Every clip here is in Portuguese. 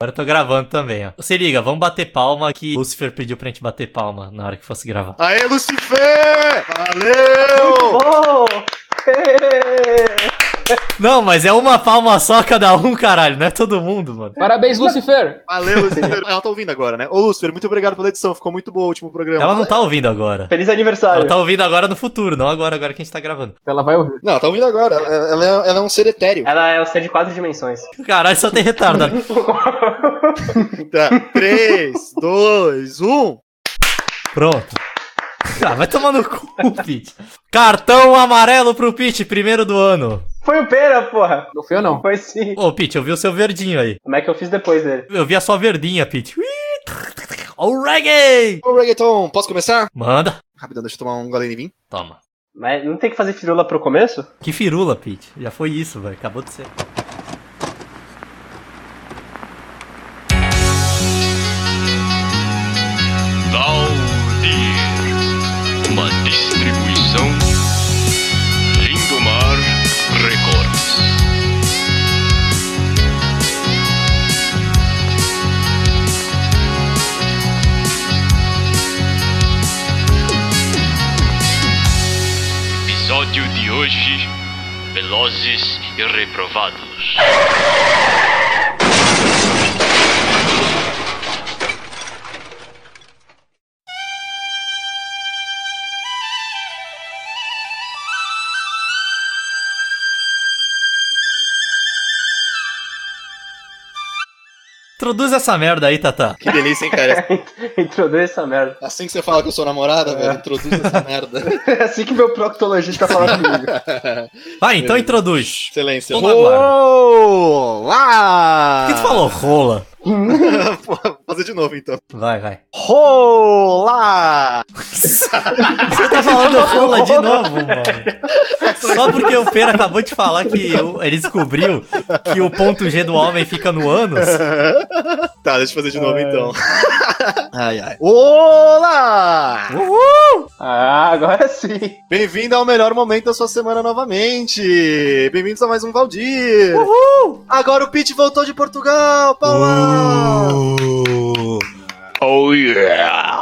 Agora eu tô gravando também, ó. Se liga, vamos bater palma que Lucifer pediu pra gente bater palma na hora que fosse gravar. Aê, Lucifer! Valeu! Oh! Não, mas é uma palma só cada um, caralho. Não é todo mundo, mano. Parabéns, Lucifer! Valeu, Lucifer. Ela tá ouvindo agora, né? Ô, Lucifer, muito obrigado pela edição. Ficou muito bom o último programa. Ela não tá ouvindo agora. Feliz aniversário. Ela tá ouvindo agora no futuro, não agora, agora que a gente tá gravando. Ela vai ouvir. Não, ela tá ouvindo agora. Ela, ela é, ela é um ser etéreo. Ela é o ser de quatro dimensões. Caralho, só tem retardo. Tá. 3, 2, 1. Pronto. Ah, vai tomar no cu, Pete. Cartão amarelo pro Pete, primeiro do ano. Foi o Pera, porra. Não foi eu, não. Foi sim. Ô, Pete, eu vi o seu verdinho aí. Como é que eu fiz depois dele? Eu vi a sua verdinha, Pete. O reggae! Ô, Reggaeton, posso começar? Manda. Rapidão, deixa eu tomar um golinho de vinho. Toma. Mas não tem que fazer firula pro começo? Que firula, Pete. Já foi isso, velho. Acabou de ser. Valdir. Uma hoje: Velozes e Reprovados. Introduz essa merda aí, Tata. Que delícia, hein, cara? Introduz essa merda. Assim que você fala que eu sou namorada, velho, introduz essa merda. É assim que meu proctologista fala comigo. Vai, então introduz. Excelência. Olá! Por que tu falou rola? Vou fazer de novo, então. Vai, vai. Rola! Você tá falando rola de novo, mano. Só porque o Pera acabou de falar que ele descobriu que o ponto G do homem fica no ânus. Tá, deixa eu fazer de novo, então. Ai, ai. Olá! Ah, agora sim. Bem-vindo ao melhor momento da sua semana novamente! Bem-vindos a mais um Valdir! Agora o Pete voltou de Portugal! Palmas! Oh yeah!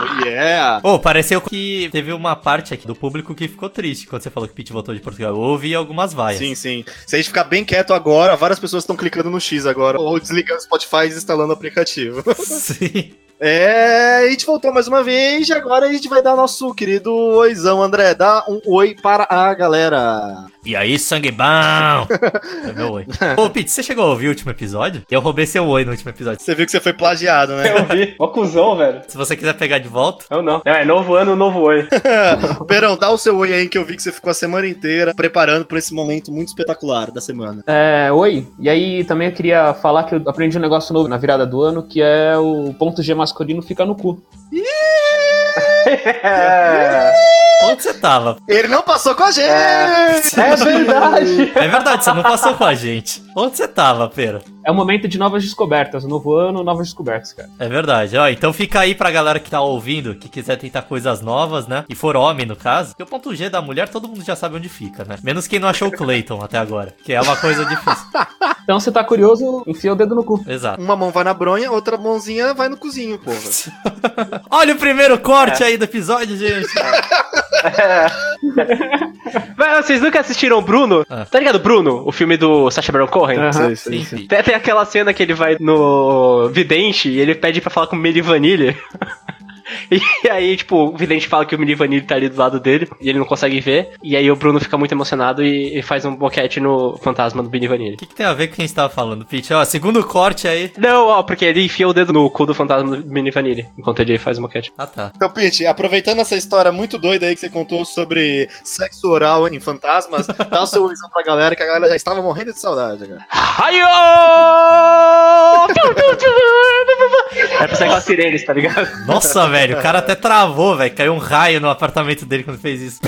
Oh, yeah! Ô, pareceu que teve uma parte aqui do público que ficou triste quando você falou que Pete voltou de Portugal. Eu ouvi algumas vaias. Sim, sim. Se a gente ficar bem quieto agora, várias pessoas estão clicando no X agora, ou desligando o Spotify e instalando o aplicativo. Sim. É, a gente voltou mais uma vez e agora a gente vai dar nosso querido oizão, André. Dá um oi para a galera. E aí, sangue bom? É meu oi. Ô, Pete, você chegou a ouvir o último episódio? Eu roubei seu oi no último episódio. Você viu que você foi plagiado, né? Eu vi. Ó, cuzão, velho. Se você quiser pegar de volta, Eu não. É, novo ano, novo oi. Perão, dá o seu oi aí que eu vi que você ficou a semana inteira preparando para esse momento muito espetacular da semana. É, oi. E aí também eu queria falar que eu aprendi um negócio novo na virada do ano, que é o ponto G masculino fica no cu. É, onde você tava? Ele não passou com a gente! é verdade. É verdade, você não passou com a gente. Onde você tava, Pera? É um momento de novas descobertas. Novo ano, novas descobertas, cara. É verdade. Ó, então fica aí pra galera que tá ouvindo, que quiser tentar coisas novas, né? E for homem, no caso. Porque o ponto G da mulher, todo mundo já sabe onde fica, né? Menos quem não achou o Clayton até agora. Que é uma coisa difícil. Então, você tá curioso, enfia o dedo no cu. Exato. Uma mão vai na bronha, outra mãozinha vai no cozinho, porra. Olha o primeiro corte aí do episódio, gente. Mas vocês nunca assistiram Bruno? Ah. Tá ligado, Bruno? O filme do Sacha Baron Cohen? Sei, sei, Sim, sim. Tem, tem aquela cena que ele vai no vidente e ele pede pra falar com o Milli Vanilli. E aí, tipo, o vidente fala que o Milli Vanilli tá ali do lado dele e ele não consegue ver. E aí o Bruno fica muito emocionado e, e faz um boquete no fantasma do Milli Vanilli. O que, que tem a ver com o que a gente tava falando, Pete? Ó, segundo corte aí. Não, ó, porque ele enfia o dedo no cu do fantasma do Milli Vanilli enquanto ele faz o boquete. Ah, tá. Então, Pete, aproveitando essa história muito doida aí que você contou sobre sexo oral em fantasmas, dá o seu oizão pra galera, que a galera já estava morrendo de saudade, cara. Raio! É pra sair com as sirenes, tá ligado? Nossa, velho, o cara até travou, velho. Caiu um raio no apartamento dele quando fez isso.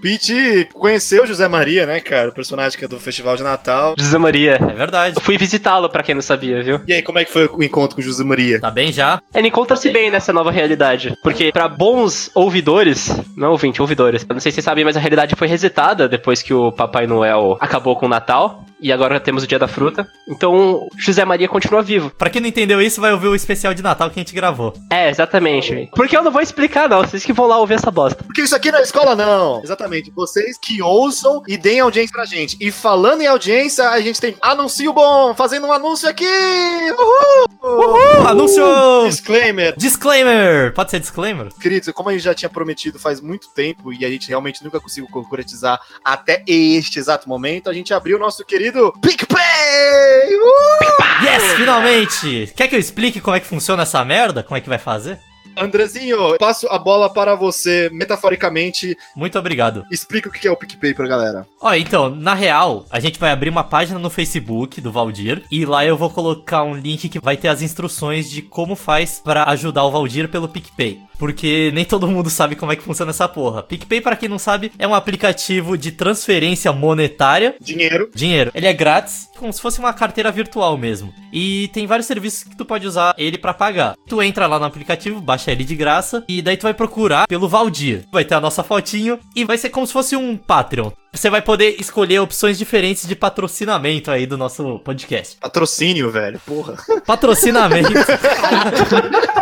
Pete conheceu o José Maria, né, cara? O personagem que é do Festival de Natal. José Maria. É verdade. Eu fui visitá-lo, pra quem não sabia, viu? E aí, como é que foi o encontro com o José Maria? Tá bem já? Ele encontra-se bem nessa nova realidade. Porque, pra bons ouvidores, não ouvinte, ouvidores, eu não sei se vocês sabem, mas a realidade foi resetada depois que o Papai Noel acabou com o Natal. E agora temos o Dia da Fruta. Então, José Maria continua vivo. Pra quem não entendeu isso, vai ouvir o especial de Natal que a gente gravou. É, exatamente. Porque eu não vou explicar, não. Vocês que vão lá ouvir essa bosta. Porque isso aqui não é escola, não. Exatamente. Vocês que ouçam e deem audiência pra gente. E falando em audiência, a gente tem anúncio bom, fazendo um anúncio aqui. Uhul! Uhul! Anúncio! Disclaimer. Disclaimer! Pode ser disclaimer? Queridos, como a gente já tinha prometido faz muito tempo e a gente realmente nunca conseguiu concretizar até este exato momento, a gente abriu o nosso querido PicPay! Uh! Yes, finalmente! Quer que eu explique como é que funciona essa merda? Como é que vai fazer? Andrezinho, passo a bola para você, metaforicamente, Muito obrigado. explica o que é o PicPay pra galera. Ó, então, na real, a gente vai abrir uma página no Facebook do Valdir e lá eu vou colocar um link que vai ter as instruções de como faz pra ajudar o Valdir pelo PicPay. Porque nem todo mundo sabe como é que funciona essa porra. PicPay, pra quem não sabe, é um aplicativo de transferência monetária Dinheiro. dinheiro. Ele é grátis, como se fosse uma carteira virtual mesmo. E tem vários serviços que tu pode usar ele pra pagar. Tu entra lá no aplicativo, baixa ele de graça e daí tu vai procurar pelo Valdir. Vai ter a nossa fotinho e vai ser como se fosse um Patreon. Você vai poder escolher opções diferentes de patrocinamento aí do nosso podcast. Patrocínio, velho. Porra. Patrocinamento.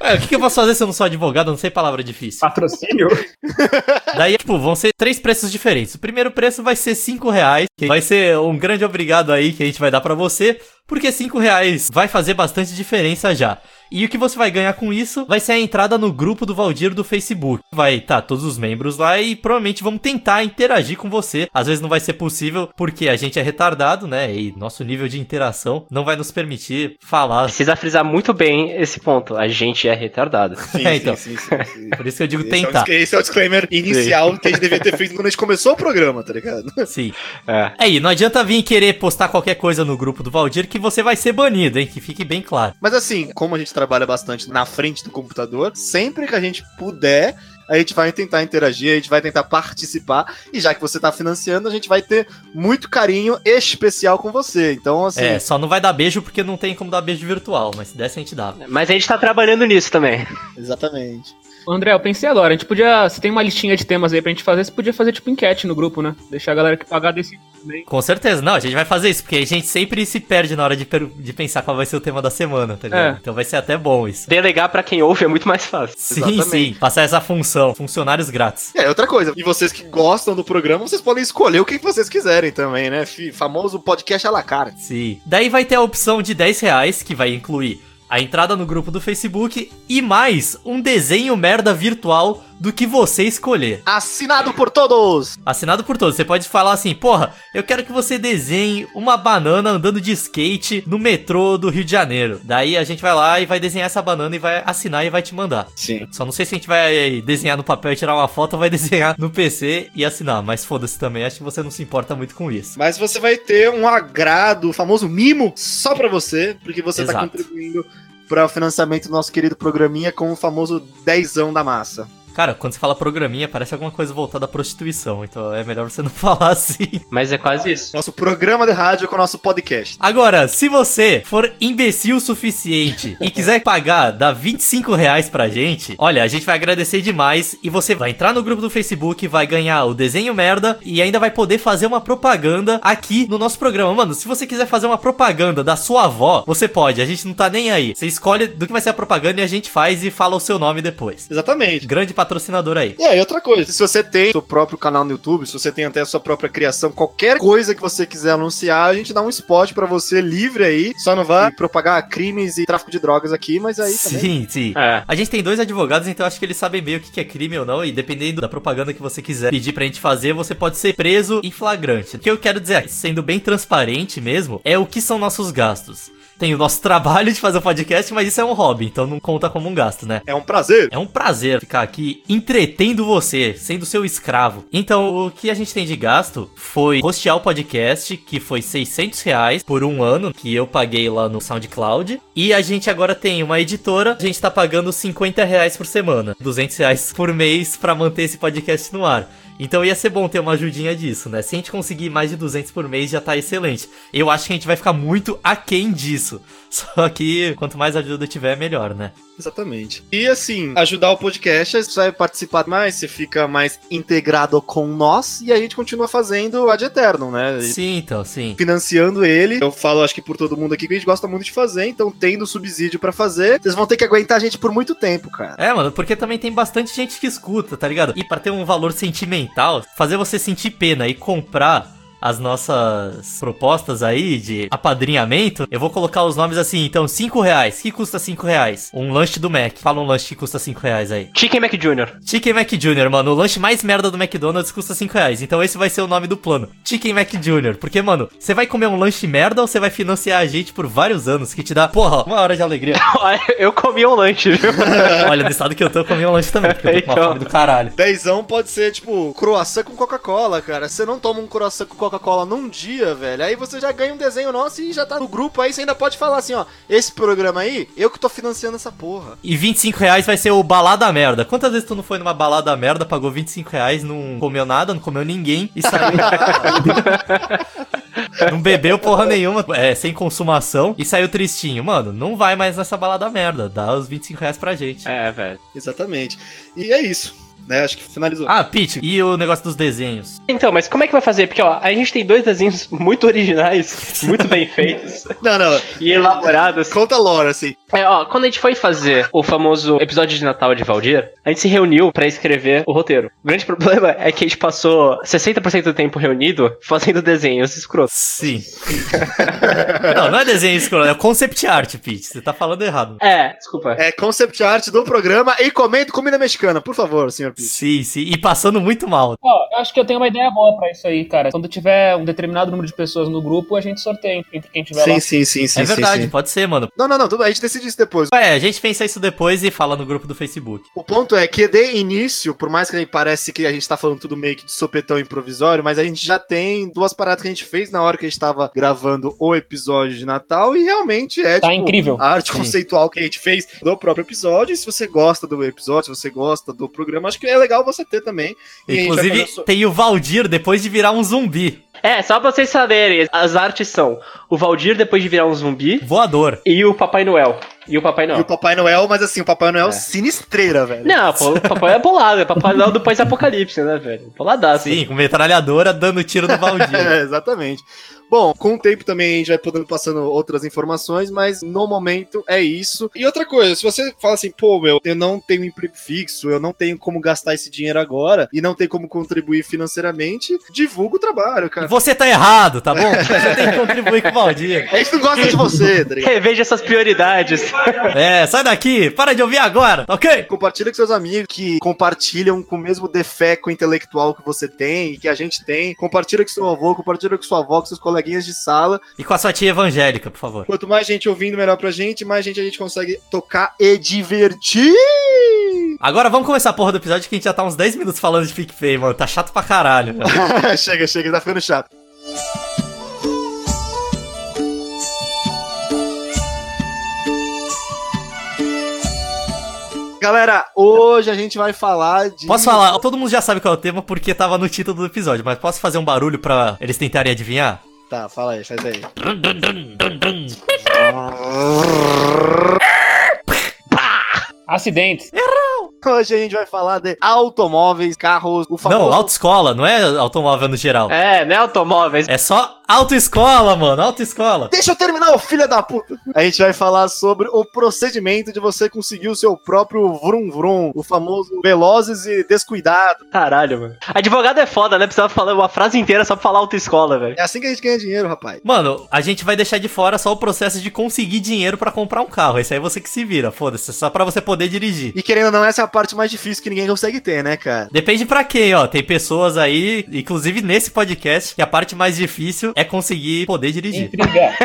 É, o que, que eu posso fazer se eu não sou advogado? Eu não sei palavra difícil. Patrocínio? Daí, tipo, vão ser três preços diferentes. O primeiro preço vai ser 5 reais, que vai ser um grande obrigado aí que a gente vai dar pra você, porque 5 reais vai fazer bastante diferença já. E o que você vai ganhar com isso vai ser a entrada no grupo do Valdir do Facebook. Vai estar todos os membros lá e provavelmente vamos tentar interagir com você. Às vezes não vai ser possível porque a gente é retardado, né? E nosso nível de interação não vai nos permitir falar. Precisa frisar muito bem esse ponto. A gente é retardado. Sim, É, então. sim, sim, sim, sim. Por isso que eu digo Esse é, tentar. dis- esse é o disclaimer inicial que a gente devia ter feito quando a gente começou o programa, tá ligado? Sim. É. Aí, não adianta vir querer postar qualquer coisa no grupo do Valdir que você vai ser banido, hein? Que fique bem claro. Mas assim, como a gente trabalha bastante na frente do computador, sempre que a gente puder, a gente vai tentar interagir, a gente vai tentar participar. E já que você tá financiando, a gente vai ter muito carinho especial com você. Então, assim. É, só não vai dar beijo porque não tem como dar beijo virtual, mas se desse a gente dava. Mas a gente tá trabalhando nisso também. Exatamente. André, eu pensei agora, a gente podia. Se tem uma listinha de temas aí pra gente fazer, você podia fazer tipo enquete no grupo, né? Deixar a galera que pagar decidir também. Com certeza, não, a gente vai fazer isso, porque a gente sempre se perde na hora de, de pensar qual vai ser o tema da semana, tá ligado? É. Então vai ser até bom isso. Delegar pra quem ouve é muito mais fácil. Sim, Exatamente. sim, passar essa função, funcionários grátis. É, outra coisa. E vocês que gostam do programa, vocês podem escolher o que vocês quiserem também, né? Famoso podcast à la carte. Sim. Daí vai ter a opção de 10 reais, que vai incluir a entrada no grupo do Facebook e mais um desenho merda virtual do que você escolher. Assinado por todos! Assinado por todos. Você pode falar assim, porra, eu quero que você desenhe uma banana andando de skate no metrô do Rio de Janeiro. Daí a gente vai lá e vai desenhar essa banana e vai assinar e vai te mandar. Sim. Só não sei se a gente vai desenhar no papel e tirar uma foto ou vai desenhar no PC e assinar. Mas foda-se também, acho que você não se importa muito com isso. Mas você vai ter um agrado, o famoso mimo, só pra você, porque você tá Exato. contribuindo para o financiamento do nosso querido programinha com o famoso dezão da massa. Cara, quando você fala programinha, parece alguma coisa voltada à prostituição. Então é melhor você não falar assim. Mas é quase isso. Nosso programa de rádio com o nosso podcast. Agora, se você for imbecil o suficiente e quiser pagar, dar 25 reais pra gente, olha, a gente vai agradecer demais e você vai entrar no grupo do Facebook, vai ganhar o desenho merda e ainda vai poder fazer uma propaganda aqui no nosso programa. Mano, se você quiser fazer uma propaganda da sua avó, você pode, a gente não tá nem aí. Você escolhe do que vai ser a propaganda e a gente faz e fala o seu nome depois. Exatamente. Grande patrocinador aí. E aí, outra coisa, se você tem seu próprio canal no YouTube, se você tem até a sua própria criação, qualquer coisa que você quiser anunciar, a gente dá um spot pra você livre aí. Só não vai propagar crimes e tráfico de drogas aqui, mas aí também. Sim, sim. É. A gente tem dois advogados, então acho que eles sabem bem o que que é crime ou não. E dependendo da propaganda que você quiser pedir pra gente fazer, você pode ser preso em flagrante. O que eu quero dizer, sendo bem transparente mesmo, é o que são nossos gastos. Tem o nosso trabalho de fazer o podcast, mas isso é um hobby, então não conta como um gasto, né? É um prazer. É um prazer ficar aqui entretendo você, sendo seu escravo. Então, o que a gente tem de gasto foi hostear o podcast, que foi 600 reais por um ano, que eu paguei lá no SoundCloud. E a gente agora tem uma editora, a gente tá pagando 50 reais por semana, 200 reais por mês pra manter esse podcast no ar. Então ia ser bom ter uma ajudinha disso, né? Se a gente conseguir mais de 200 por mês já tá excelente. Eu acho que a gente vai ficar muito aquém disso. Só que quanto mais ajuda tiver, melhor, né? Exatamente. E assim, ajudar o podcast, você vai participar mais, você fica mais integrado com nós e a gente continua fazendo Ad Eternum, né? E Sim, então, sim. Financiando ele. Eu falo, acho que por todo mundo aqui que a gente gosta muito de fazer, então tendo subsídio pra fazer, vocês vão ter que aguentar a gente por muito tempo, cara. É, mano, porque também tem bastante gente que escuta, tá ligado? E pra ter um valor sentimental, fazer você sentir pena e comprar as nossas propostas aí de apadrinhamento, eu vou colocar os nomes assim, então, 5 reais. que custa 5 reais? Um lanche do Mac. Fala um lanche que custa 5 reais aí. Chicken Mac Jr. Chicken Mac Jr., mano, o lanche mais merda do McDonald's custa 5 reais. Então esse vai ser o nome do plano. Chicken Mac Jr. Porque, mano, você vai comer um lanche merda ou você vai financiar a gente por vários anos que te dá, porra, uma hora de alegria. Eu comi um lanche, viu? Olha, no estado que eu tô, eu comi um lanche também, porque eu tô com uma Então. fome do caralho. Dezão pode ser, tipo, croissant com Coca-Cola, cara. Você não toma um croissant com Coca-Cola num dia, velho. Aí você já ganha um desenho nosso e já tá no grupo. Aí você ainda pode falar assim, ó. Esse programa aí, eu que tô financiando essa porra. E 25 reais vai ser o balada merda. Quantas vezes tu não foi numa balada merda, pagou 25 reais, não comeu nada, não comeu ninguém e saiu. não bebeu porra nenhuma, é, sem consumação e saiu tristinho. Mano, não vai mais nessa balada merda. Dá os 25 reais pra gente. É, velho. Exatamente. E é isso, né? Acho que finalizou. Ah, Pete, e o negócio dos desenhos? Então, mas como é que vai fazer? Porque, ó, a gente tem dois desenhos muito originais, muito bem feitos Não, não. e elaborados. Conta a lore, assim. É, ó, quando a gente foi fazer o famoso episódio de Natal de Valdir, a gente se reuniu pra escrever o roteiro. O grande problema é que a gente passou 60% do tempo reunido fazendo desenhos escrotos. Sim. não, não é desenho escroto, é concept art, Pete. Você tá falando errado. É, desculpa. É concept art do programa e comendo comida mexicana, por favor, senhor Pete. Sim, sim. E passando muito mal. Ó, eu acho que eu tenho uma ideia boa pra isso aí, cara. Quando tiver um determinado número de pessoas no grupo, a gente sorteia entre quem tiver lá. Sim, sim, sim, sim. é verdade, sim, sim. pode ser, mano. Não, não, não. A gente decide isso depois. É, a gente pensa isso depois e fala no grupo do Facebook. O ponto é que de início, por mais que a gente parece que a gente tá falando tudo meio que de sopetão improvisório, mas a gente já tem duas paradas que a gente fez na hora que a gente tava gravando o episódio de Natal e realmente é Tá incrível. a arte Sim. conceitual que a gente fez do próprio episódio. E se você gosta do episódio, se você gosta do programa, acho que é legal você ter também. E a gente vai Inclusive, so- tem o Valdir depois de virar um zumbi. É, só pra vocês saberem, as artes são o Valdir depois de virar um zumbi Voador. e o Papai Noel. E o Papai E Noel. o Papai Noel, mas assim, o Papai Noel É. sinistreira, velho. Não, pô, o Papai é bolado, é Papai Noel do pós-apocalipse, né, velho? Boladaço. Sim, com metralhadora dando tiro no Valdir. É, exatamente. Bom, com o tempo também a gente vai podendo passando outras informações, mas no momento é isso. E outra coisa, se você fala assim, pô, meu, eu não tenho emprego fixo, eu não tenho como gastar esse dinheiro agora e não tenho como contribuir financeiramente, divulga o trabalho, E cara. você tá errado, tá bom? Você tem que contribuir com o Valdir. A gente não gosta de você, tá? Reveja essas prioridades. É, sai daqui, para de ouvir agora, tá ok? Compartilha com seus amigos que compartilham com o mesmo defeco intelectual que você tem, que a gente tem. Compartilha com seu avô, compartilha com sua avó, com seus coleguinhas de sala. E com a sua tia evangélica, por favor. Quanto mais gente ouvindo, melhor pra gente, mais gente a gente consegue tocar e divertir. Agora vamos começar a porra do episódio que a gente já tá uns 10 minutos falando de PicPay, mano. Tá chato pra caralho, velho. chega, chega, tá ficando chato. Galera, hoje a gente vai falar de. Posso falar? Todo mundo já sabe qual é o tema porque tava no título do episódio, mas posso fazer um barulho pra eles tentarem adivinhar? Tá, fala aí, faz aí. Acidentes. Hoje a gente vai falar de automóveis, carros, o famoso. Não, autoescola, não é automóvel no geral. É, né, automóveis. É só autoescola, mano, autoescola. Deixa eu terminar, ô filho da puta! A gente vai falar sobre o procedimento de você conseguir o seu próprio vrum vrum, o famoso velozes e descuidado. Caralho, mano. Advogado é foda, né? Precisava falar uma frase inteira só pra falar autoescola, velho. É assim que a gente ganha dinheiro, rapaz. Mano, a gente vai deixar de fora só o processo de conseguir dinheiro pra comprar um carro. Esse aí você que se vira, foda-se, é só pra você poder dirigir. E querendo ou não, essa é a parte mais difícil que ninguém consegue ter, né, cara? Depende pra quem, ó. Tem pessoas aí, inclusive nesse podcast, que a parte mais difícil é conseguir poder dirigir. Intrigar.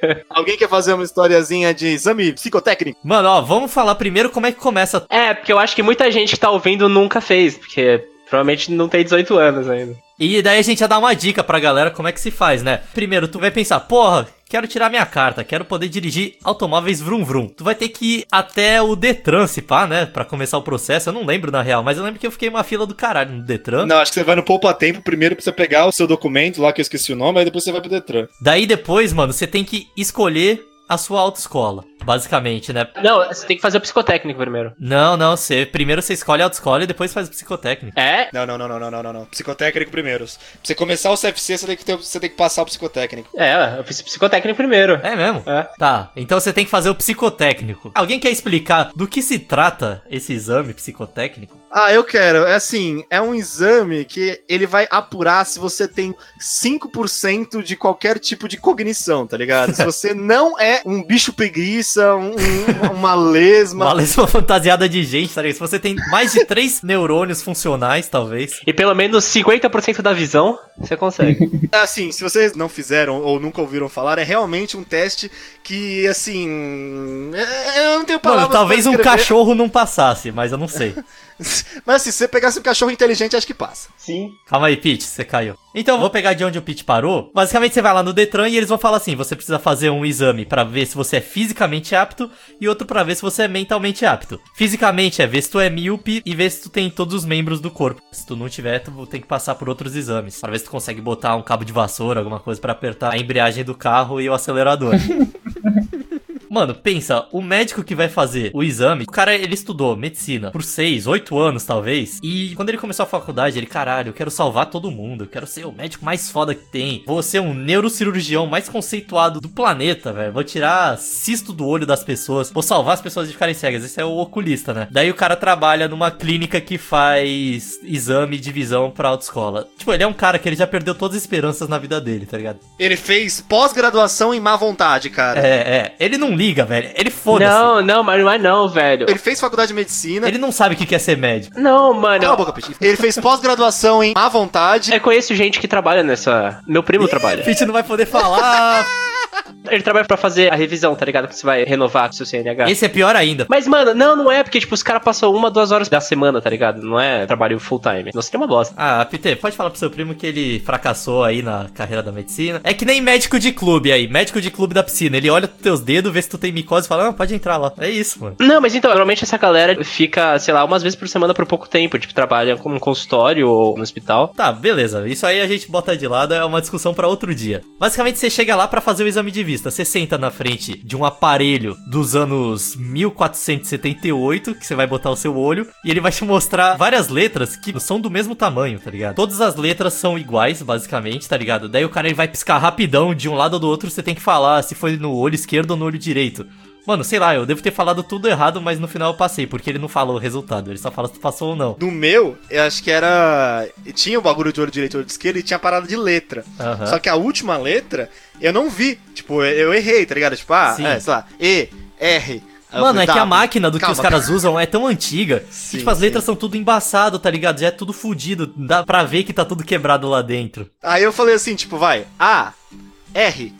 Alguém quer fazer uma historiazinha de exame psicotécnico? Mano, ó, vamos falar primeiro como é que começa. É, porque eu acho que muita gente que tá ouvindo nunca fez, porque provavelmente não tem 18 anos ainda. E daí a gente já dá uma dica pra galera como é que se faz, né? Primeiro, tu vai pensar, porra, quero tirar minha carta, quero poder dirigir automóveis vrum vrum. Tu vai ter que ir até o Detran, se pá, né? Pra começar o processo. Eu não lembro na real, mas eu lembro que eu fiquei uma fila do caralho no Detran. Não, acho que você vai no Poupa Tempo primeiro pra você pegar o seu documento lá, que eu esqueci o nome, aí depois você vai pro Detran. Daí depois, mano, você tem que escolher a sua autoescola, basicamente, né? Não, você tem que fazer o psicotécnico primeiro. Não, não, você primeiro você escolhe a autoescola e depois faz o psicotécnico. É? Não, não, não, não, não, não, não, não. Psicotécnico primeiro. Pra você começar o CFC, você tem que, ter, você tem que passar o psicotécnico. É, eu fiz psicotécnico primeiro. É mesmo? É. Tá, então você tem que fazer o psicotécnico. Alguém quer explicar do que se trata esse exame psicotécnico? Ah, eu quero. É assim, é um exame que ele vai apurar se você tem 5% de qualquer tipo de cognição, tá ligado? Se você não é um bicho preguiça, um- um- uma lesma. Uma lesma fantasiada de gente, tá ligado? Se você tem mais de três neurônios funcionais, talvez. E pelo menos 50% da visão, você consegue. Assim, se vocês não fizeram ou nunca ouviram falar, é realmente um teste que, assim. é- Eu não tenho palavras. Mano, talvez pra um cachorro não passasse, mas eu não sei. Mas assim, se você pegasse um cachorro inteligente, acho que passa. Sim. Calma aí, Pete, você caiu. Então, vou pegar de onde o Pete parou. Basicamente, você vai lá no Detran e eles vão falar assim: você precisa fazer um exame pra ver se você é fisicamente apto e outro pra ver se você é mentalmente apto. Fisicamente é ver se tu é míope e ver se tu tem todos os membros do corpo. Se tu não tiver, tu tem que passar por outros exames Pra ver se tu consegue botar um cabo de vassoura, alguma coisa pra apertar a embreagem do carro e o acelerador. Mano, pensa, o médico que vai fazer o exame, o cara, ele estudou medicina por 6, 8 anos, talvez. E quando ele começou a faculdade, ele, caralho, eu quero salvar todo mundo. Eu quero ser o médico mais foda que tem. Vou ser um neurocirurgião mais conceituado do planeta, velho. Vou tirar cisto do olho das pessoas. Vou salvar as pessoas de ficarem cegas. Esse é o oculista, né? Daí o cara trabalha numa clínica que faz exame de visão pra autoescola. Tipo, ele é um cara que ele já perdeu todas as esperanças na vida dele, tá ligado? Ele fez pós-graduação em má vontade, cara. É, é. Ele não liga, velho. Ele foda-se. não, não, mas não é não, velho. Ele fez faculdade de medicina. Ele não sabe o que quer ser médico. Não, mano. Cala a boca, Pete. Ele fez pós-graduação em má vontade. Eu conheço gente que trabalha nessa. Meu primo trabalha. Fit não vai poder falar. Ele trabalha pra fazer a revisão, tá ligado? Que você vai renovar o seu CNH. Esse é pior ainda. Mas, mano, não, não é, porque, tipo, os caras passam uma, duas horas da semana, tá ligado? Não é trabalho full time. Não seria uma bosta. Ah, Peter, pode falar pro seu primo que ele fracassou aí na carreira da medicina. É que nem médico de clube aí, médico de clube da piscina. Ele olha teus dedos, vê se tu tem micose e fala, ah, pode entrar lá. É isso, mano. Não, mas então, normalmente essa galera fica, sei lá, umas vezes por semana por pouco tempo. Tipo, trabalha como um consultório ou no hospital. Tá, beleza. Isso aí a gente bota de lado, é uma discussão pra outro dia. Basicamente, você chega lá pra fazer o exame de vista. Você senta na frente de um aparelho dos anos 1478, que você vai botar o seu olho, e ele vai te mostrar várias letras que são do mesmo tamanho, tá ligado? Todas as letras são iguais, basicamente, tá ligado? Daí o cara ele vai piscar rapidão de um lado ou do outro, você tem que falar se foi no olho esquerdo ou no olho direito. Mano, sei lá, eu devo ter falado tudo errado, mas no final eu passei, porque ele não falou o resultado, ele só fala se tu passou ou não. No meu, eu acho que era. Tinha o bagulho de olho direito e olho esquerdo e tinha parada de letra. Aham. Só que a última letra, eu não vi. Tipo, eu, errei, tá ligado? Tipo, ah, é, sei lá, E, R. Mano, falei, é que tá, a máquina do que calma, os caras usam é tão antiga Sim, que, tipo, as sim. letras são tudo embaçado, tá ligado? Já é tudo fudido. Dá pra ver que tá tudo quebrado lá dentro. Aí eu falei assim, tipo, vai, A, R,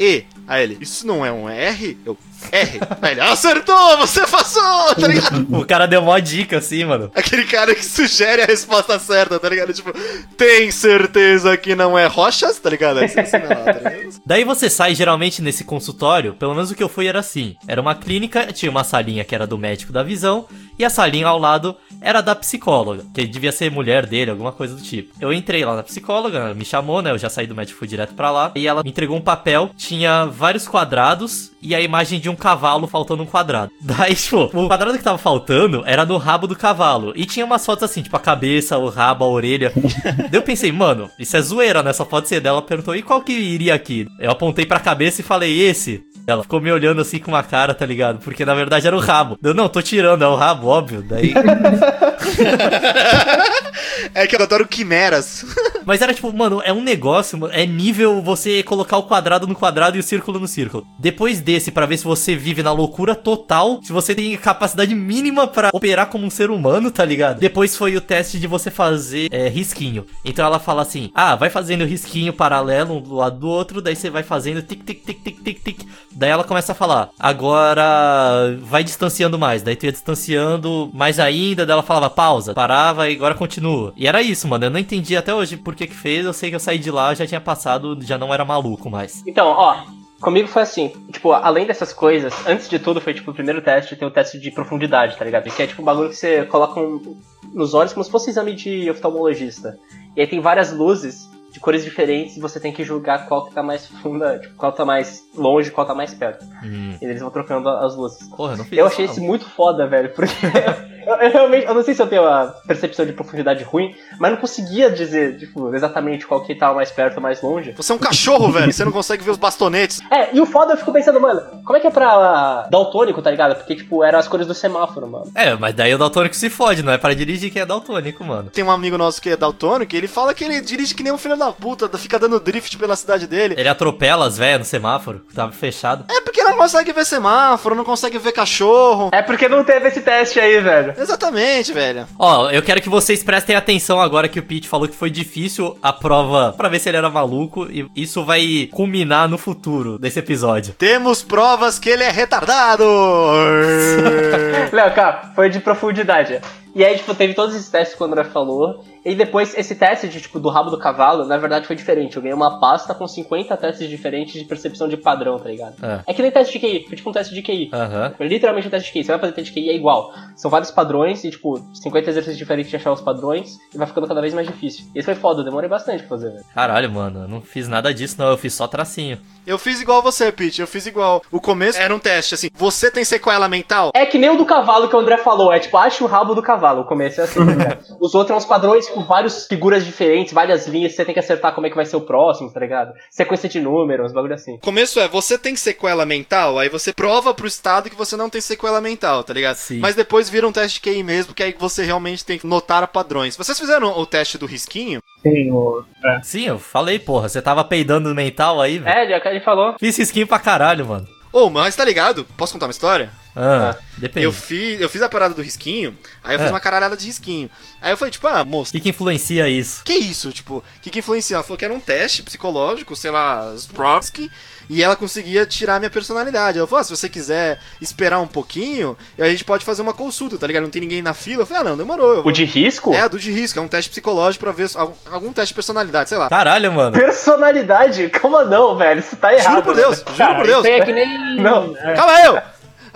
E. Aí ele, isso não é um R? Eu, R. Ele, acertou, você passou, tá ligado? O cara deu mó dica assim, mano. Aquele cara que sugere a resposta certa, tá ligado? Tipo, tem certeza que não é rochas, tá ligado? Você assina lá, tá ligado? Daí você sai geralmente nesse consultório, pelo menos o que eu fui era assim. Era uma clínica, tinha uma salinha que era do médico da visão, e a salinha ao lado era da psicóloga, que devia ser mulher dele, alguma coisa do tipo. Eu entrei lá na psicóloga, ela me chamou, né? Eu já saí do médico, fui direto pra lá, e ela me entregou um papel, tinha vários quadrados e a imagem de um cavalo faltando um quadrado. Daí, tipo, o quadrado que tava faltando era no rabo do cavalo. E tinha umas fotos assim, tipo, a cabeça, o rabo, a orelha. Daí eu pensei, mano, isso é zoeira, né? Só pode ser dela. Ela perguntou, e qual que iria aqui? Eu apontei pra cabeça e falei, esse. Ela ficou me olhando assim com uma cara, tá ligado? Porque na verdade era o rabo. Eu, não, tô tirando, é o rabo, óbvio. Daí. É que eu adoro quimeras. Mas era tipo, mano, é um negócio, é nível você colocar o quadrado no quadrado e o círculo no círculo. Depois desse, pra ver se você vive na loucura total, se você tem capacidade mínima pra operar como um ser humano, tá ligado? Depois foi o teste de você fazer é, risquinho. Então ela fala assim: ah, vai fazendo risquinho paralelo um do lado do outro, daí você vai fazendo tic, tic, tic, tic, tic, tic. Daí ela começa a falar: agora vai distanciando mais. Daí tu ia distanciando mais ainda, daí ela falava pausa, parava e agora continua. E era isso, mano. Eu não entendi até hoje por que que fez. Eu sei que eu saí de lá, já tinha passado, já não era maluco mais. Então, ó, comigo foi assim, tipo, além dessas coisas, antes de tudo foi tipo o primeiro teste, tem o teste de profundidade, tá ligado? Que é tipo um bagulho que você coloca um- nos olhos como se fosse um exame de oftalmologista. E aí tem várias luzes de cores diferentes e você tem que julgar qual que tá mais funda, tipo, qual tá mais longe, qual tá mais perto. Hum. E eles vão trocando as luzes. Porra, eu não fiz Eu achei isso muito foda, velho, porque eu, eu realmente, eu não sei se eu tenho a percepção de profundidade ruim, mas não conseguia dizer, tipo, exatamente qual que tava mais perto ou mais longe. Você é um cachorro, velho. Você não consegue ver os bastonetes. É, e o foda eu fico pensando, mano, como é que é pra daltônico, tá ligado? Porque, tipo, eram as cores do semáforo, mano. É, mas daí o daltônico se fode, não é para dirigir que é daltônico, mano. Tem um amigo nosso que é daltônico e ele fala que ele dirige que nem um filho da puta, fica dando drift pela cidade dele. Ele atropela as velhas no semáforo, que tava fechado. É porque não consegue ver semáforo, não consegue ver cachorro. É porque não teve esse teste aí, velho. Exatamente, velho. Ó, eu quero que vocês prestem atenção agora que o Pete falou que foi difícil a prova pra ver se ele era maluco e isso vai culminar no futuro desse episódio. Temos provas que ele é retardado. Léo, cara, foi de profundidade. E aí, tipo, teve todos esses testes que o André falou. E depois, esse teste de, tipo, do rabo do cavalo, na verdade foi diferente. Eu ganhei uma pasta com 50 testes diferentes de percepção de padrão, tá ligado? É. É que nem teste de QI, foi tipo um teste de QI. Aham. Foi literalmente um teste de QI. Você vai fazer teste de QI, é igual. São vários padrões e, tipo, 50 exercícios diferentes de achar os padrões e vai ficando cada vez mais difícil. E isso foi foda, eu demorei bastante pra fazer, velho. Caralho, mano, eu não fiz nada disso não, eu fiz só tracinho. Eu fiz igual você, Pete. Eu fiz igual. O começo era um teste, assim. Você tem sequela mental? É que nem o do cavalo que o André falou, é tipo, acha o rabo do cavalo. O começo é assim, né? Os outros são os padrões com várias figuras diferentes, várias linhas, você tem que acertar como é que vai ser o próximo, tá ligado? Sequência de números, bagulho assim. O começo é, você tem sequela mental, aí você prova pro estado que você não tem sequela mental, tá ligado? Sim. Mas depois vira um teste de QI mesmo, que aí você realmente tem que notar padrões. Vocês fizeram o teste do risquinho? Tem o. É. Sim, eu falei, porra, você tava peidando no mental aí, velho. É, ele, ele falou. Fiz risquinho pra caralho, mano. Ô, mas tá ligado? Posso contar uma história? Ah, depende. Eu fiz, eu fiz a parada do risquinho, aí eu É. fiz uma caralhada de risquinho. Aí eu falei, tipo, ah, moço, O que que influencia isso? que isso? Tipo, o que que influencia? Ela falou que era um teste psicológico, sei lá, Sprowski, e ela conseguia tirar minha personalidade. Ela falou, ah, se você quiser esperar um pouquinho, a gente pode fazer uma consulta, tá ligado? Não tem ninguém na fila. Eu falei, ah, não, demorou. Eu vou... O de risco? É, do de risco, é um teste psicológico pra ver se- algum, teste de personalidade, sei lá. Caralho, mano. Personalidade? Como não, velho? Isso tá errado. Juro por Deus, juro por Deus. Isso é que nem. Não. É. Calma aí, eu!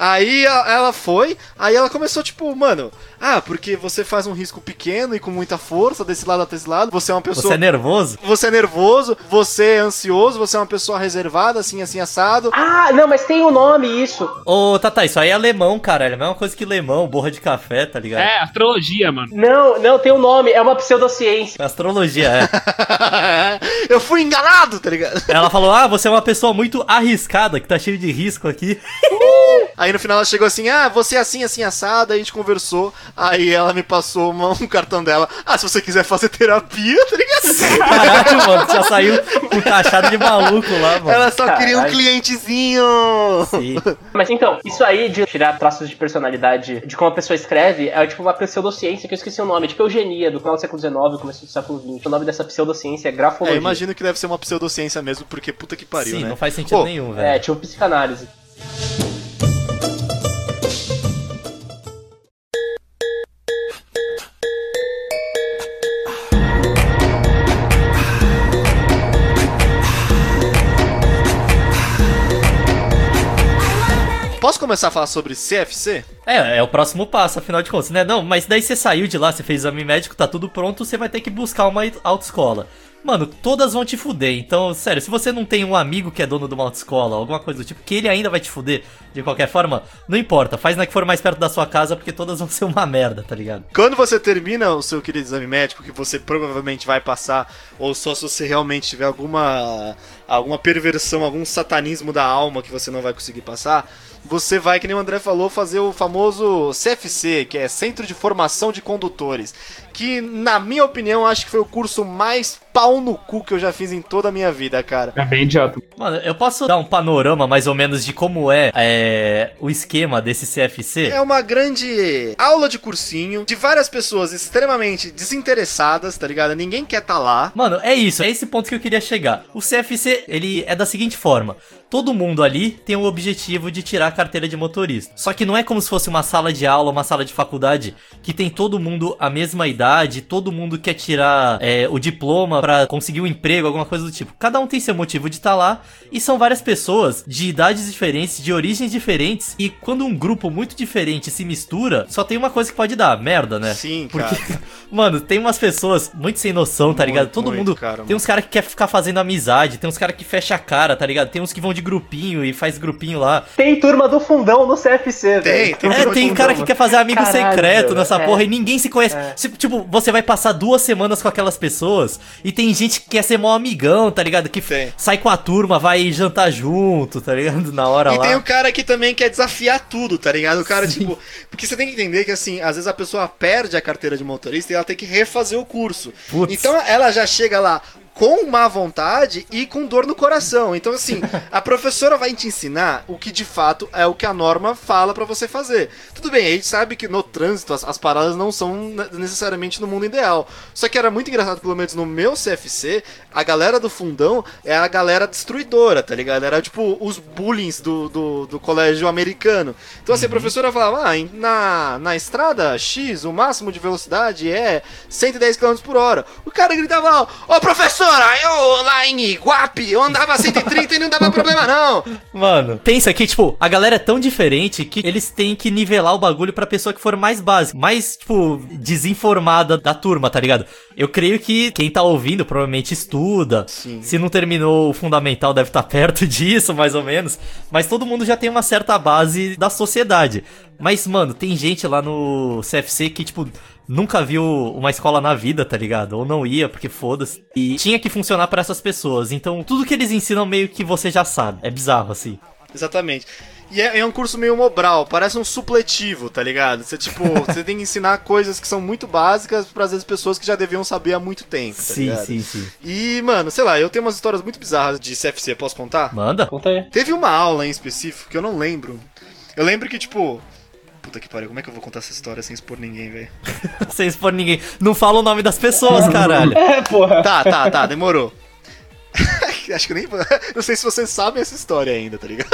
Aí ela foi, aí ela começou, tipo, mano, ah, porque você faz um risco pequeno e com muita força desse lado até esse lado, você é uma pessoa. Você é nervoso? Você é nervoso, você é ansioso, você é uma pessoa reservada, assim, assim, assado. Ah, não, mas tem um nome isso. Ô, Tata, isso aí é alemão, caralho. É a mesma coisa que lemão, borra de café, tá ligado? É, astrologia, mano. Não, não, tem um nome, é uma pseudociência. Astrologia, é. eu fui enganado, tá ligado? Ela falou, ah, você é uma pessoa muito arriscada, que tá cheio de risco aqui. Aí no final ela chegou assim, ah, você é assim, assim, assado, aí a gente conversou, aí ela me passou uma- um cartão dela, ah, se você quiser fazer terapia, tá ligado? Caralho, mano, já saiu com taxado de maluco lá, mano. Ela só queria um Caralho. clientezinho. Sim. Mas então, isso aí de tirar traços de personalidade de como a pessoa escreve é tipo uma pseudociência que eu esqueci o nome, tipo eugenia, do final do século XIX, começo do século XX. O nome dessa pseudociência é É, grafologia. imagino que deve ser uma pseudociência mesmo, porque puta que pariu, Sim, né? não faz sentido Ô, nenhum, É, velho. tipo psicanálise. Começar a falar sobre CFC? É, é o próximo passo, afinal de contas, né? Não, mas daí você saiu de lá, você fez exame médico, tá tudo pronto, você vai ter que buscar uma autoescola. Mano, todas vão te fuder. Então, sério, se você não tem um amigo que é dono de uma autoescola, alguma coisa do tipo, que ele ainda vai te fuder de qualquer forma, não importa. Faz na que for mais perto da sua casa, porque todas vão ser uma merda, tá ligado? Quando você termina o seu querido exame médico, que você provavelmente vai passar, ou só se você realmente tiver alguma, alguma perversão, algum satanismo da alma que você não vai conseguir passar, você vai, que nem o André falou, fazer o famoso CFC, que é Centro de Formação de Condutores, que, na minha opinião, acho que foi o curso mais pau no cu que eu já fiz em toda a minha vida, cara. É bem idiota. Mano, eu posso dar um panorama mais ou menos de como é, é, o esquema desse CFC? É uma grande aula de cursinho de várias pessoas extremamente desinteressadas, tá ligado? Ninguém quer tá lá. Mano, é isso, é esse ponto que eu queria chegar. O CFC, ele é da seguinte forma: todo mundo ali tem o objetivo de tirar a carteira de motorista. Só que não é como se fosse uma sala de aula, uma sala de faculdade, que tem todo mundo a mesma idade, todo mundo quer tirar é, o diploma pra conseguir um emprego, alguma coisa do tipo. Cada um tem seu motivo de estar lá, e são várias pessoas de idades diferentes, de origens diferentes, e quando um grupo muito diferente se mistura, só tem uma coisa que pode dar, merda, né? Sim, Porque, cara. mano, tem umas pessoas muito sem noção, tá Muito, ligado? Todo muito, mundo. cara, tem uns caras que quer ficar fazendo amizade, tem uns caras que fecha a cara, tá ligado? Tem uns que vão de grupinho e faz grupinho lá. Tem turma do fundão no CFC, Tem, velho. tem É, turma tem cara fundão, que quer fazer amigo Caralho, secreto nessa é. porra e ninguém se conhece. Se- Tipo, você vai passar duas semanas com aquelas pessoas e tem gente que quer ser mó amigão, tá ligado? Que Tem. sai com a turma, vai jantar junto, tá ligado? Na hora E lá. tem o cara que também quer desafiar tudo, tá ligado? O cara, tipo. Porque você tem que entender que, assim, às vezes a pessoa perde a carteira de motorista e ela tem que refazer o curso. Putz. Então ela já chega lá com má vontade e com dor no coração. Então, assim, a professora vai te ensinar o que de fato é o que a norma fala pra você fazer. Tudo bem, a gente sabe que no trânsito as, as paradas não são ne- necessariamente no mundo ideal. Só que era muito engraçado, pelo menos no meu CFC, a galera do fundão é a galera destruidora, tá ligado? Era tipo os bullies do, do, do colégio americano. Então, assim, a professora falava: ah, na, na estrada X, o máximo de velocidade é 110 km por hora. O cara gritava: Ô professora, eu lá em Iguape, eu andava a 130 e não dava problema, não. Mano, pensa que, tipo, a galera é tão diferente que eles têm que nivelar o bagulho pra pessoa que for mais básica, mais, tipo, desinformada da turma, tá ligado? Eu creio que quem tá ouvindo provavelmente estuda. Sim. Se não terminou o fundamental, deve estar perto disso, mais ou menos. Mas todo mundo já tem uma certa base da sociedade. Mas, mano, tem gente lá no CFC que, tipo, nunca viu uma escola na vida, tá ligado? Ou não ia, porque foda-se. E tinha que funcionar pra essas pessoas. Então, tudo que eles ensinam meio que você já sabe. É bizarro, assim. Exatamente. E é, é um curso meio mobral, parece um supletivo, tá ligado? Você, tipo, você tem que ensinar coisas que são muito básicas para as pessoas que já deviam saber há muito tempo, tá sim, ligado? sim, sim. E, mano, sei lá, eu tenho umas histórias muito bizarras de CFC, posso contar? Manda. Conta aí. Teve uma aula em específico que eu não lembro. Eu lembro que, tipo. Puta que pariu, como é que eu vou contar essa história sem expor ninguém, velho? Sem expor ninguém. Não fala o nome das pessoas, caralho. É, porra. Tá, tá, tá, demorou. Acho que nem. Não sei se vocês sabem essa história ainda, tá ligado?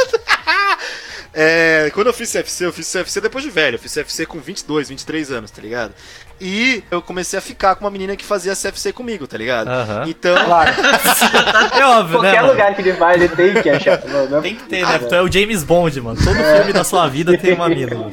É, quando eu fiz CFC, eu fiz CFC depois de velho. Eu fiz CFC com 22, 23 anos, tá ligado? E eu comecei a ficar com uma menina que fazia CFC comigo, tá ligado? Aham. Então. Claro. É óbvio, né? Qualquer mano? lugar que ele vai, ele tem que achar. Não, não é- Tem que ter, né? Tu é o James Bond, mano. Todo filme da sua vida tem uma mina. mano.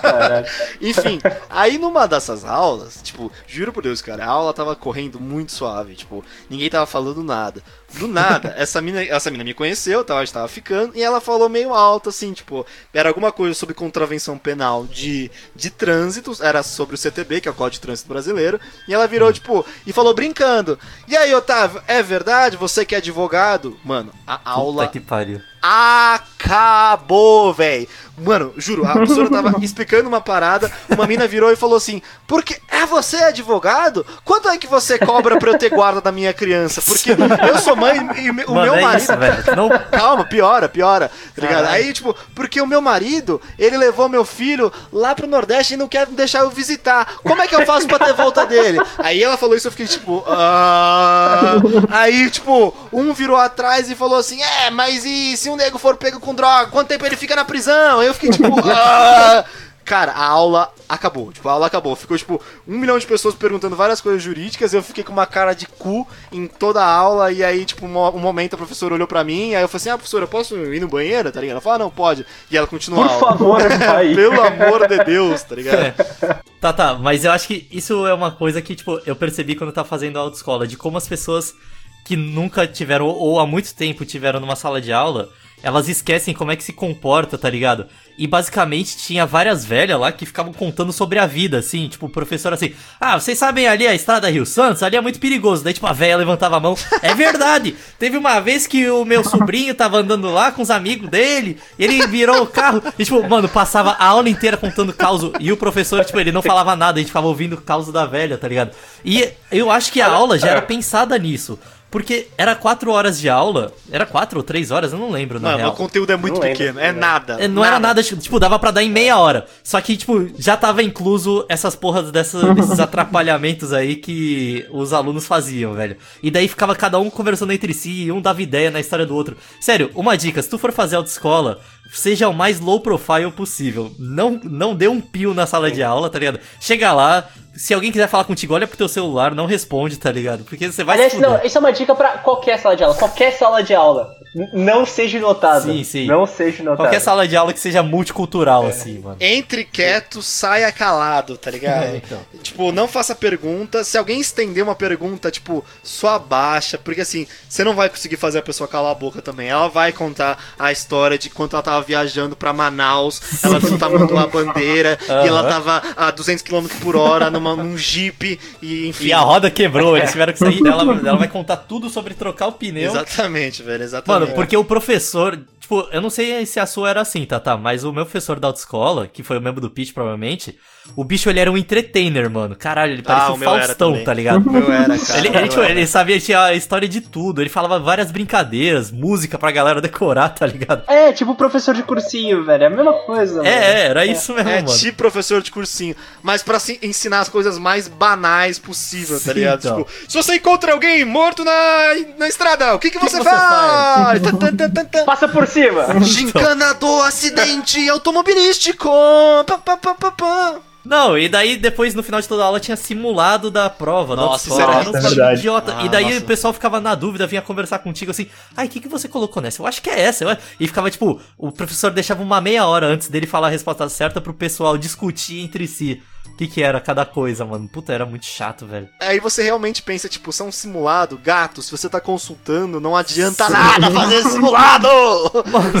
Caralho. Enfim, aí numa dessas aulas, tipo, juro por Deus, cara, a aula tava correndo muito suave, tipo, ninguém tava falando nada. Do nada, essa mina, essa mina me conheceu, tá, a gente tava ficando, e ela falou meio alto, assim, tipo, era alguma coisa sobre contravenção penal de, de trânsito, era sobre o CTB, que é o Código de Trânsito Brasileiro, e ela virou, tipo, e falou brincando, e aí, Otávio, é verdade, você que é advogado? Mano, a aula Puta que pariu. Acabou, véi. Mano, juro, a professora tava explicando uma parada, uma mina virou e falou assim: Porque é você advogado? Quanto é que você cobra pra eu ter guarda da minha criança? Porque eu sou mãe e o Mano, meu é marido. isso, velho. Não... Calma, piora, piora, tá. Aí, tipo, porque o meu marido, ele levou meu filho lá pro Nordeste e não quer deixar eu visitar. Como é que eu faço pra ter volta dele? Aí ela falou isso, eu fiquei tipo, ah. Aí, tipo, um virou atrás e falou assim: É, mas e se um nego for pego com droga, quanto tempo ele fica na prisão? Aí eu fiquei tipo, ah. Cara, a aula acabou. Tipo, a aula acabou. Ficou, tipo, um milhão de pessoas perguntando várias coisas jurídicas. Eu fiquei com uma cara de cu em toda a aula. E aí, tipo, um mo- momento a professora olhou pra mim. Aí eu falei assim: Ah, professora, eu posso ir no banheiro? Tá ligado? Ela falou: Ah, não, pode. E ela continuou Por a aula. favor, pai. Pelo amor de Deus, tá ligado? Tá, tá, mas eu acho que isso é uma coisa que, tipo, eu percebi quando eu tava fazendo a autoescola, de como as pessoas que nunca tiveram, ou há muito tempo tiveram numa sala de aula, elas esquecem como é que se comporta, tá ligado? E basicamente tinha várias velhas lá que ficavam contando sobre a vida, assim, tipo, o professor assim, ah, vocês sabem ali a estrada Rio Santos? Ali é muito perigoso. Daí, tipo, a velha levantava a mão. É verdade! Teve uma vez que o meu sobrinho tava andando lá com os amigos dele, ele virou o carro. E, tipo, mano, passava a aula inteira contando caos. E o professor, tipo, ele não falava nada, a gente ficava ouvindo o caos da velha, tá ligado? E eu acho que a aula já era pensada nisso. Porque era quatro horas de aula. Era quatro ou três horas, eu não lembro, na Mano, real. o conteúdo é muito Não lembro. pequeno. É nada. É, Não era nada, tipo, dava pra dar em meia hora. Só que, tipo, já tava incluso essas porras dessa- desses atrapalhamentos aí que os alunos faziam, velho. E daí ficava cada um conversando entre si e um dava ideia na história do outro. Sério, uma dica, se tu for fazer autoescola, seja o mais low profile possível. Não, não dê um pio na sala de aula, tá ligado? Chega lá, se alguém quiser falar contigo, olha pro teu celular, não responde, tá ligado? Porque você vai Aliás, não, isso é uma dica pra qualquer sala de aula. Qualquer sala de aula. Não seja notado. Sim, sim. Não seja notado. Qualquer sala de aula que seja multicultural, assim, mano. Entre quieto, saia calado, tá ligado? É, então. Tipo, não faça pergunta. Se alguém estender uma pergunta, tipo, só abaixa. Porque assim, você não vai conseguir fazer a pessoa calar a boca também. Ela vai contar a história de quando ela tava viajando pra Manaus. Ela viu o tamanho de uma bandeira. E ela tava a 200 km por hora numa, num jeep. E enfim. E a roda quebrou, eles tiveram que sair dela. Ela vai contar tudo sobre trocar o pneu. Exatamente, velho. Exatamente. Mano, porque o professor. Tipo, eu não sei se a sua era assim, tá, tá? Mas o meu professor da autoescola, que foi o membro do pitch, provavelmente, o bicho ele era um entertainer, mano. Caralho, ele parecia Ah, um o Faustão, tá ligado? O meu era, cara. Ele, ele, tipo, ele sabia tinha a história de tudo, ele falava várias brincadeiras, música pra galera decorar, tá ligado? É, tipo professor de cursinho, velho. É a mesma coisa. mano. É, é, era isso mesmo, É mano. tipo professor de cursinho, mas pra se ensinar as coisas mais banais possível, tá Sim, ligado? então. Tipo, se você encontra alguém morto na, na estrada, o que, que, você, você faz? Tan, tan, tan, tan. Passa por cima. Gincana do acidente automobilístico. Pá, pá, pá, pá, pá. Não, e daí depois no final de toda a aula tinha simulado da prova. Nossa, isso era um é idiota. Ah, e daí nossa. o pessoal ficava na dúvida, vinha conversar contigo assim, ai, o que, que você colocou nessa? Eu acho que é essa. eu acho-" E ficava tipo, o professor deixava uma meia hora antes dele falar a resposta certa pro pessoal discutir entre si. O que, que era cada coisa, mano. Puta, era muito chato, velho. Aí você realmente pensa, tipo, são simulado, gato, se você tá consultando, não adianta nada fazer simulado!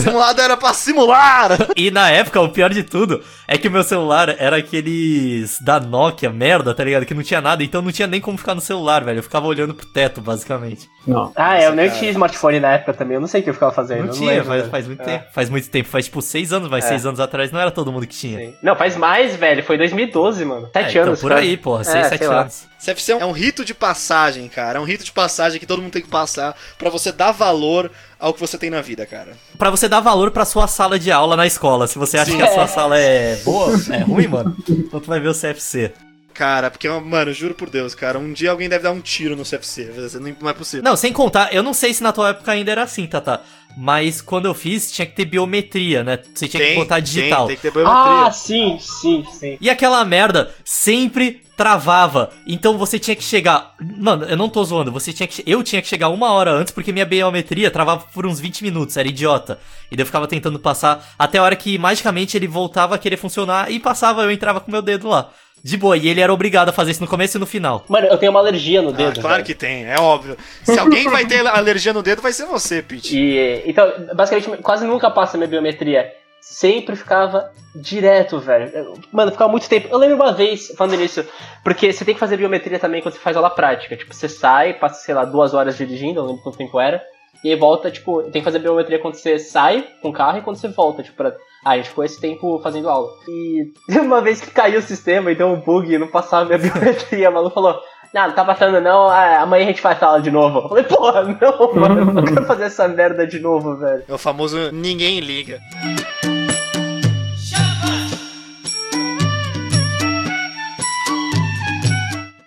simulado era pra simular! E na época, o pior de tudo é que o meu celular era aqueles da Nokia, merda, tá ligado? Que não tinha nada, então não tinha nem como ficar no celular, velho. Eu ficava olhando pro teto, basicamente. Não. Ah, é, eu nem tinha smartphone na época também. Eu não sei o que eu ficava fazendo. Não eu tinha, lembro, faz, velho. faz muito É. tempo. Faz muito tempo, faz tipo seis anos, mas É. seis anos atrás não era todo mundo que tinha. Sim. Não, faz mais, velho. Foi 2012, mano. É, Sete então, anos. por cara. aí, porra, É, seis, sei sete lá. anos. CFC é um rito de passagem, cara. É um rito de passagem que todo mundo tem que passar pra você dar valor ao que você tem na vida, cara. Pra você dar valor pra sua sala de aula na escola. Se você acha Sim. que a sua sala é boa, é ruim, mano, então tu vai ver o CFC. Cara, porque, mano, juro por Deus, cara, um dia alguém deve dar um tiro no CFC. Não não é possível. Não, sem contar, eu não sei se na tua época ainda era assim, Tata. Mas quando eu fiz, tinha que ter biometria, né? Você tinha que botar digital. Tem, tem que ter biometria. Ah, sim, sim, sim. E aquela merda sempre travava. Então você tinha que chegar. Mano, eu não tô zoando. Você tinha que. Eu tinha que chegar uma hora antes porque minha biometria travava por uns 20 minutos. Era idiota. E daí eu ficava tentando passar até a hora que magicamente ele voltava a querer funcionar e passava, eu entrava com meu dedo lá. De boa. E ele era obrigado a fazer isso no começo e no final. Mano, eu tenho uma alergia no Ah, dedo. claro velho. que tem, é óbvio. Se alguém vai ter alergia no dedo, vai ser você, Pete. E, então, basicamente, quase nunca passa minha biometria. Sempre ficava direto, velho. Mano, ficava muito tempo. Eu lembro uma vez, falando nisso, porque você tem que fazer biometria também quando você faz aula prática. Tipo, você sai, passa, sei lá, duas horas dirigindo, eu lembro quanto tempo era. E aí volta, tipo, tem que fazer biometria quando você sai com o carro e quando você volta, tipo, pra... Ah, a gente ficou esse tempo fazendo aula. E uma vez que caiu o sistema e deu um bug e não passava minha biometria, o maluco falou, não, não tá passando não, ah, amanhã a gente faz aula de novo. Eu falei, porra, não, mano, eu não quero fazer essa merda de novo, velho. É o famoso ninguém liga.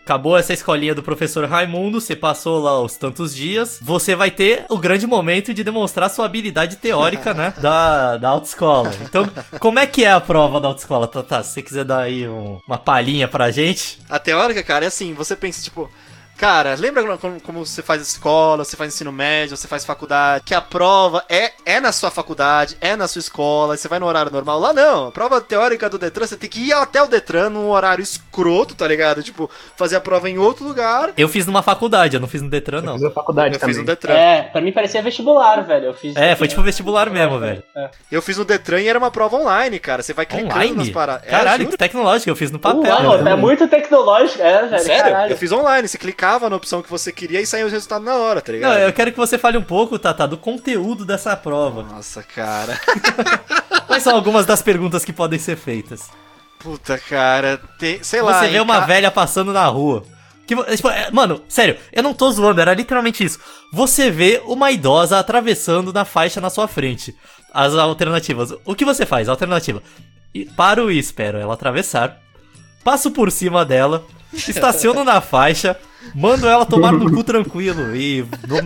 Acabou essa escolinha do professor Raimundo, você passou lá os tantos dias, você vai ter o grande momento de demonstrar sua habilidade teórica, né, da, da autoescola. Então, como é que é a prova da autoescola, Tata? Se você quiser dar aí um- uma palhinha pra gente. A teórica, cara, é assim, você pensa, tipo, Cara, lembra como, como você faz escola, você faz ensino médio, você faz faculdade, que a prova é, é na sua faculdade, é na sua escola, você vai no horário normal. Lá não, a prova teórica do Detran, você tem que ir até o Detran num horário escroto, tá ligado? Tipo, fazer a prova em outro lugar. Eu fiz numa faculdade, eu não fiz no Detran, Eu não. fiz a faculdade Eu também. fiz no Detran. É, pra mim parecia vestibular, velho. Eu fiz. É, foi tipo vestibular mesmo, velho. Eu fiz no Detran e era uma prova online, cara. Você vai clicando nas Online? paradas. É, Caralho, juro. que tecnológico, eu fiz no papel. Uau, é muito tecnológico, é, velho. Sério? Caralho. Eu fiz online. Você clicava na opção que você queria e saía os resultados na hora, tá ligado? Não, eu quero que você fale um pouco, Tata, do conteúdo dessa prova. Nossa, cara. Quais são algumas das perguntas que podem ser feitas? Puta, cara. Tem, sei lá. Você vê uma ca- velha passando na rua. Que, tipo, é, mano, sério, eu não tô zoando, era literalmente isso. Você vê uma idosa atravessando na faixa na sua frente. As alternativas. O que você faz? Alternativa. E Paro e espero ela atravessar. Passo por cima dela. Estaciono na faixa. Mando ela tomar no cu tranquilo. E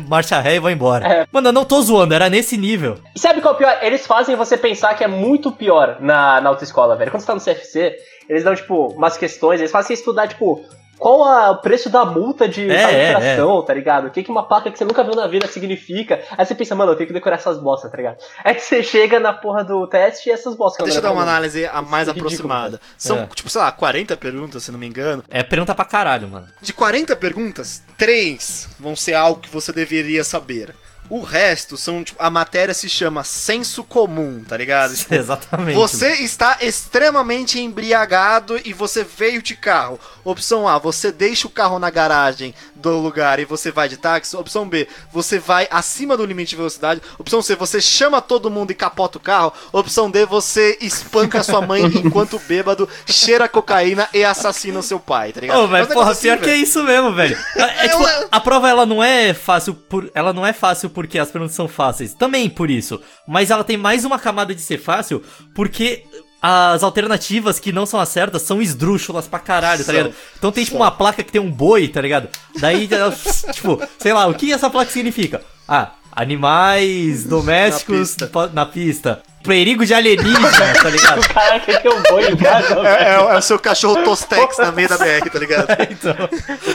marcha ré e vou embora. É. Mano, eu não tô zoando, era nesse nível. E sabe qual é o pior? Eles fazem você pensar que é muito pior na, na autoescola, velho. Quando você tá no CFC, eles dão, tipo, umas questões, eles fazem você estudar, tipo, qual a- o preço da multa de É, infração, tá ligado? O que, que uma placa que você nunca viu na vida significa. Aí você pensa, mano, eu tenho que decorar essas bostas, tá ligado? Aí você chega na porra do teste e essas bostas. Deixa eu dar uma análise. análise a mais é ridículo, aproximada. São, É. tipo, sei lá, 40 perguntas, se não me engano. É pergunta pra caralho, mano. De 40 perguntas, 3 vão ser algo que você deveria saber. O resto são, tipo, a matéria se chama senso comum, tá ligado? Tipo, Exatamente. Você está extremamente embriagado e você veio de carro. Opção A, você deixa o carro na garagem do lugar e você vai de táxi. Opção B, você vai acima do limite de velocidade. Opção C, você chama todo mundo e capota o carro. Opção D, você espanca sua mãe enquanto bêbado, cheira cocaína e assassina o seu pai, tá ligado? Ô, É porra, negócio pior assim, que é isso mesmo, velho. É, é tipo, Eu- a prova ela não é fácil por, ela não é fácil porque as perguntas são fáceis, também por isso. Mas ela tem mais uma camada de ser fácil porque as alternativas que não são as certas são esdrúxulas pra caralho, tá ligado? Então tem tipo uma placa que tem um boi, tá ligado? Daí, tipo, sei lá, o que essa placa significa? Ah, animais domésticos pista. po- na pista. Perigo de alienígena, tá ligado? Caraca, que é um boi, cara. É, é, é o seu cachorro Tostex na meio da BR, tá ligado? Então,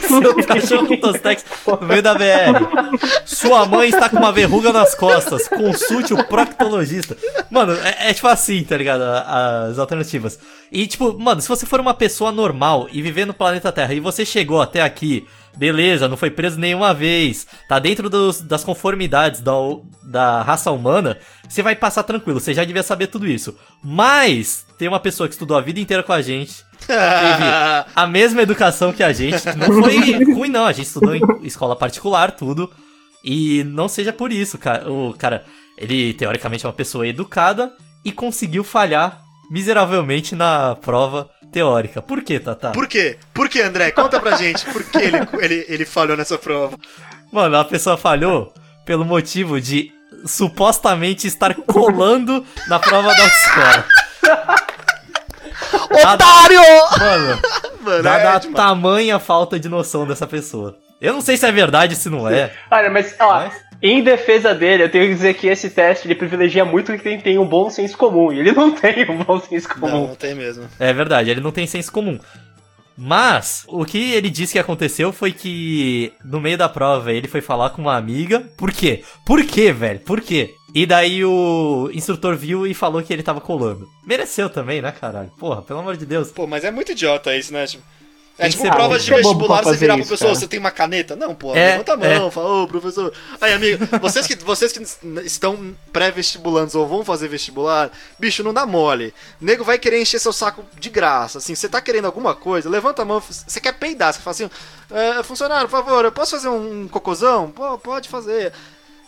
seu cachorro Tostex no meio da BR. Sua mãe está com uma verruga nas costas. Consulte o proctologista. Mano, é, é tipo assim, tá ligado? As alternativas. E tipo, mano, se você for uma pessoa normal e viver no planeta Terra e você chegou até aqui, beleza, não foi preso nenhuma vez, tá dentro dos- das conformidades da, da raça humana, você vai passar tranquilo, você já devia saber tudo isso. Mas tem uma pessoa que estudou a vida inteira com a gente, teve a mesma educação que a gente. Não foi ruim, não. A gente estudou em escola particular, tudo. E não seja por isso, cara. O cara, ele teoricamente é uma pessoa educada e conseguiu falhar miseravelmente na prova teórica. Por quê, Tata? Por quê? Por quê, André? Conta pra gente por que ele, ele, ele falhou nessa prova. Mano, a pessoa falhou pelo motivo de supostamente estar colando na prova da escola. Otário! Mano, Mano, dada é a tamanha falta de noção dessa pessoa. Eu não sei se é verdade, se não é. Olha, mas, ó, Mas- em defesa dele, eu tenho que dizer que esse teste ele privilegia muito quem tem um bom senso comum. E ele não tem um bom senso Não, comum. não tem mesmo. É verdade, ele não tem senso comum. Mas, o que ele disse que aconteceu foi que no meio da prova ele foi falar com uma amiga. Por quê? Por quê, velho? Por quê? E daí o instrutor viu e falou que ele tava colando. Mereceu também, né, caralho? Porra, pelo amor de Deus. Pô, mas é muito idiota isso, né? Tipo, é tipo ser prova de é vestibular, você virar fazer pra isso, pessoa, cara. você tem uma caneta? Não, pô, É, levanta a mão, fala, ô, professor. Aí, amigo, vocês que, vocês que estão pré-vestibulantes ou vão fazer vestibular, bicho, não dá mole. Nego vai querer encher seu saco de graça, assim, você tá querendo alguma coisa, levanta a mão, você quer peidar, você fala assim, "É, funcionário, por favor, eu posso fazer um cocôzão? Pô, pode fazer.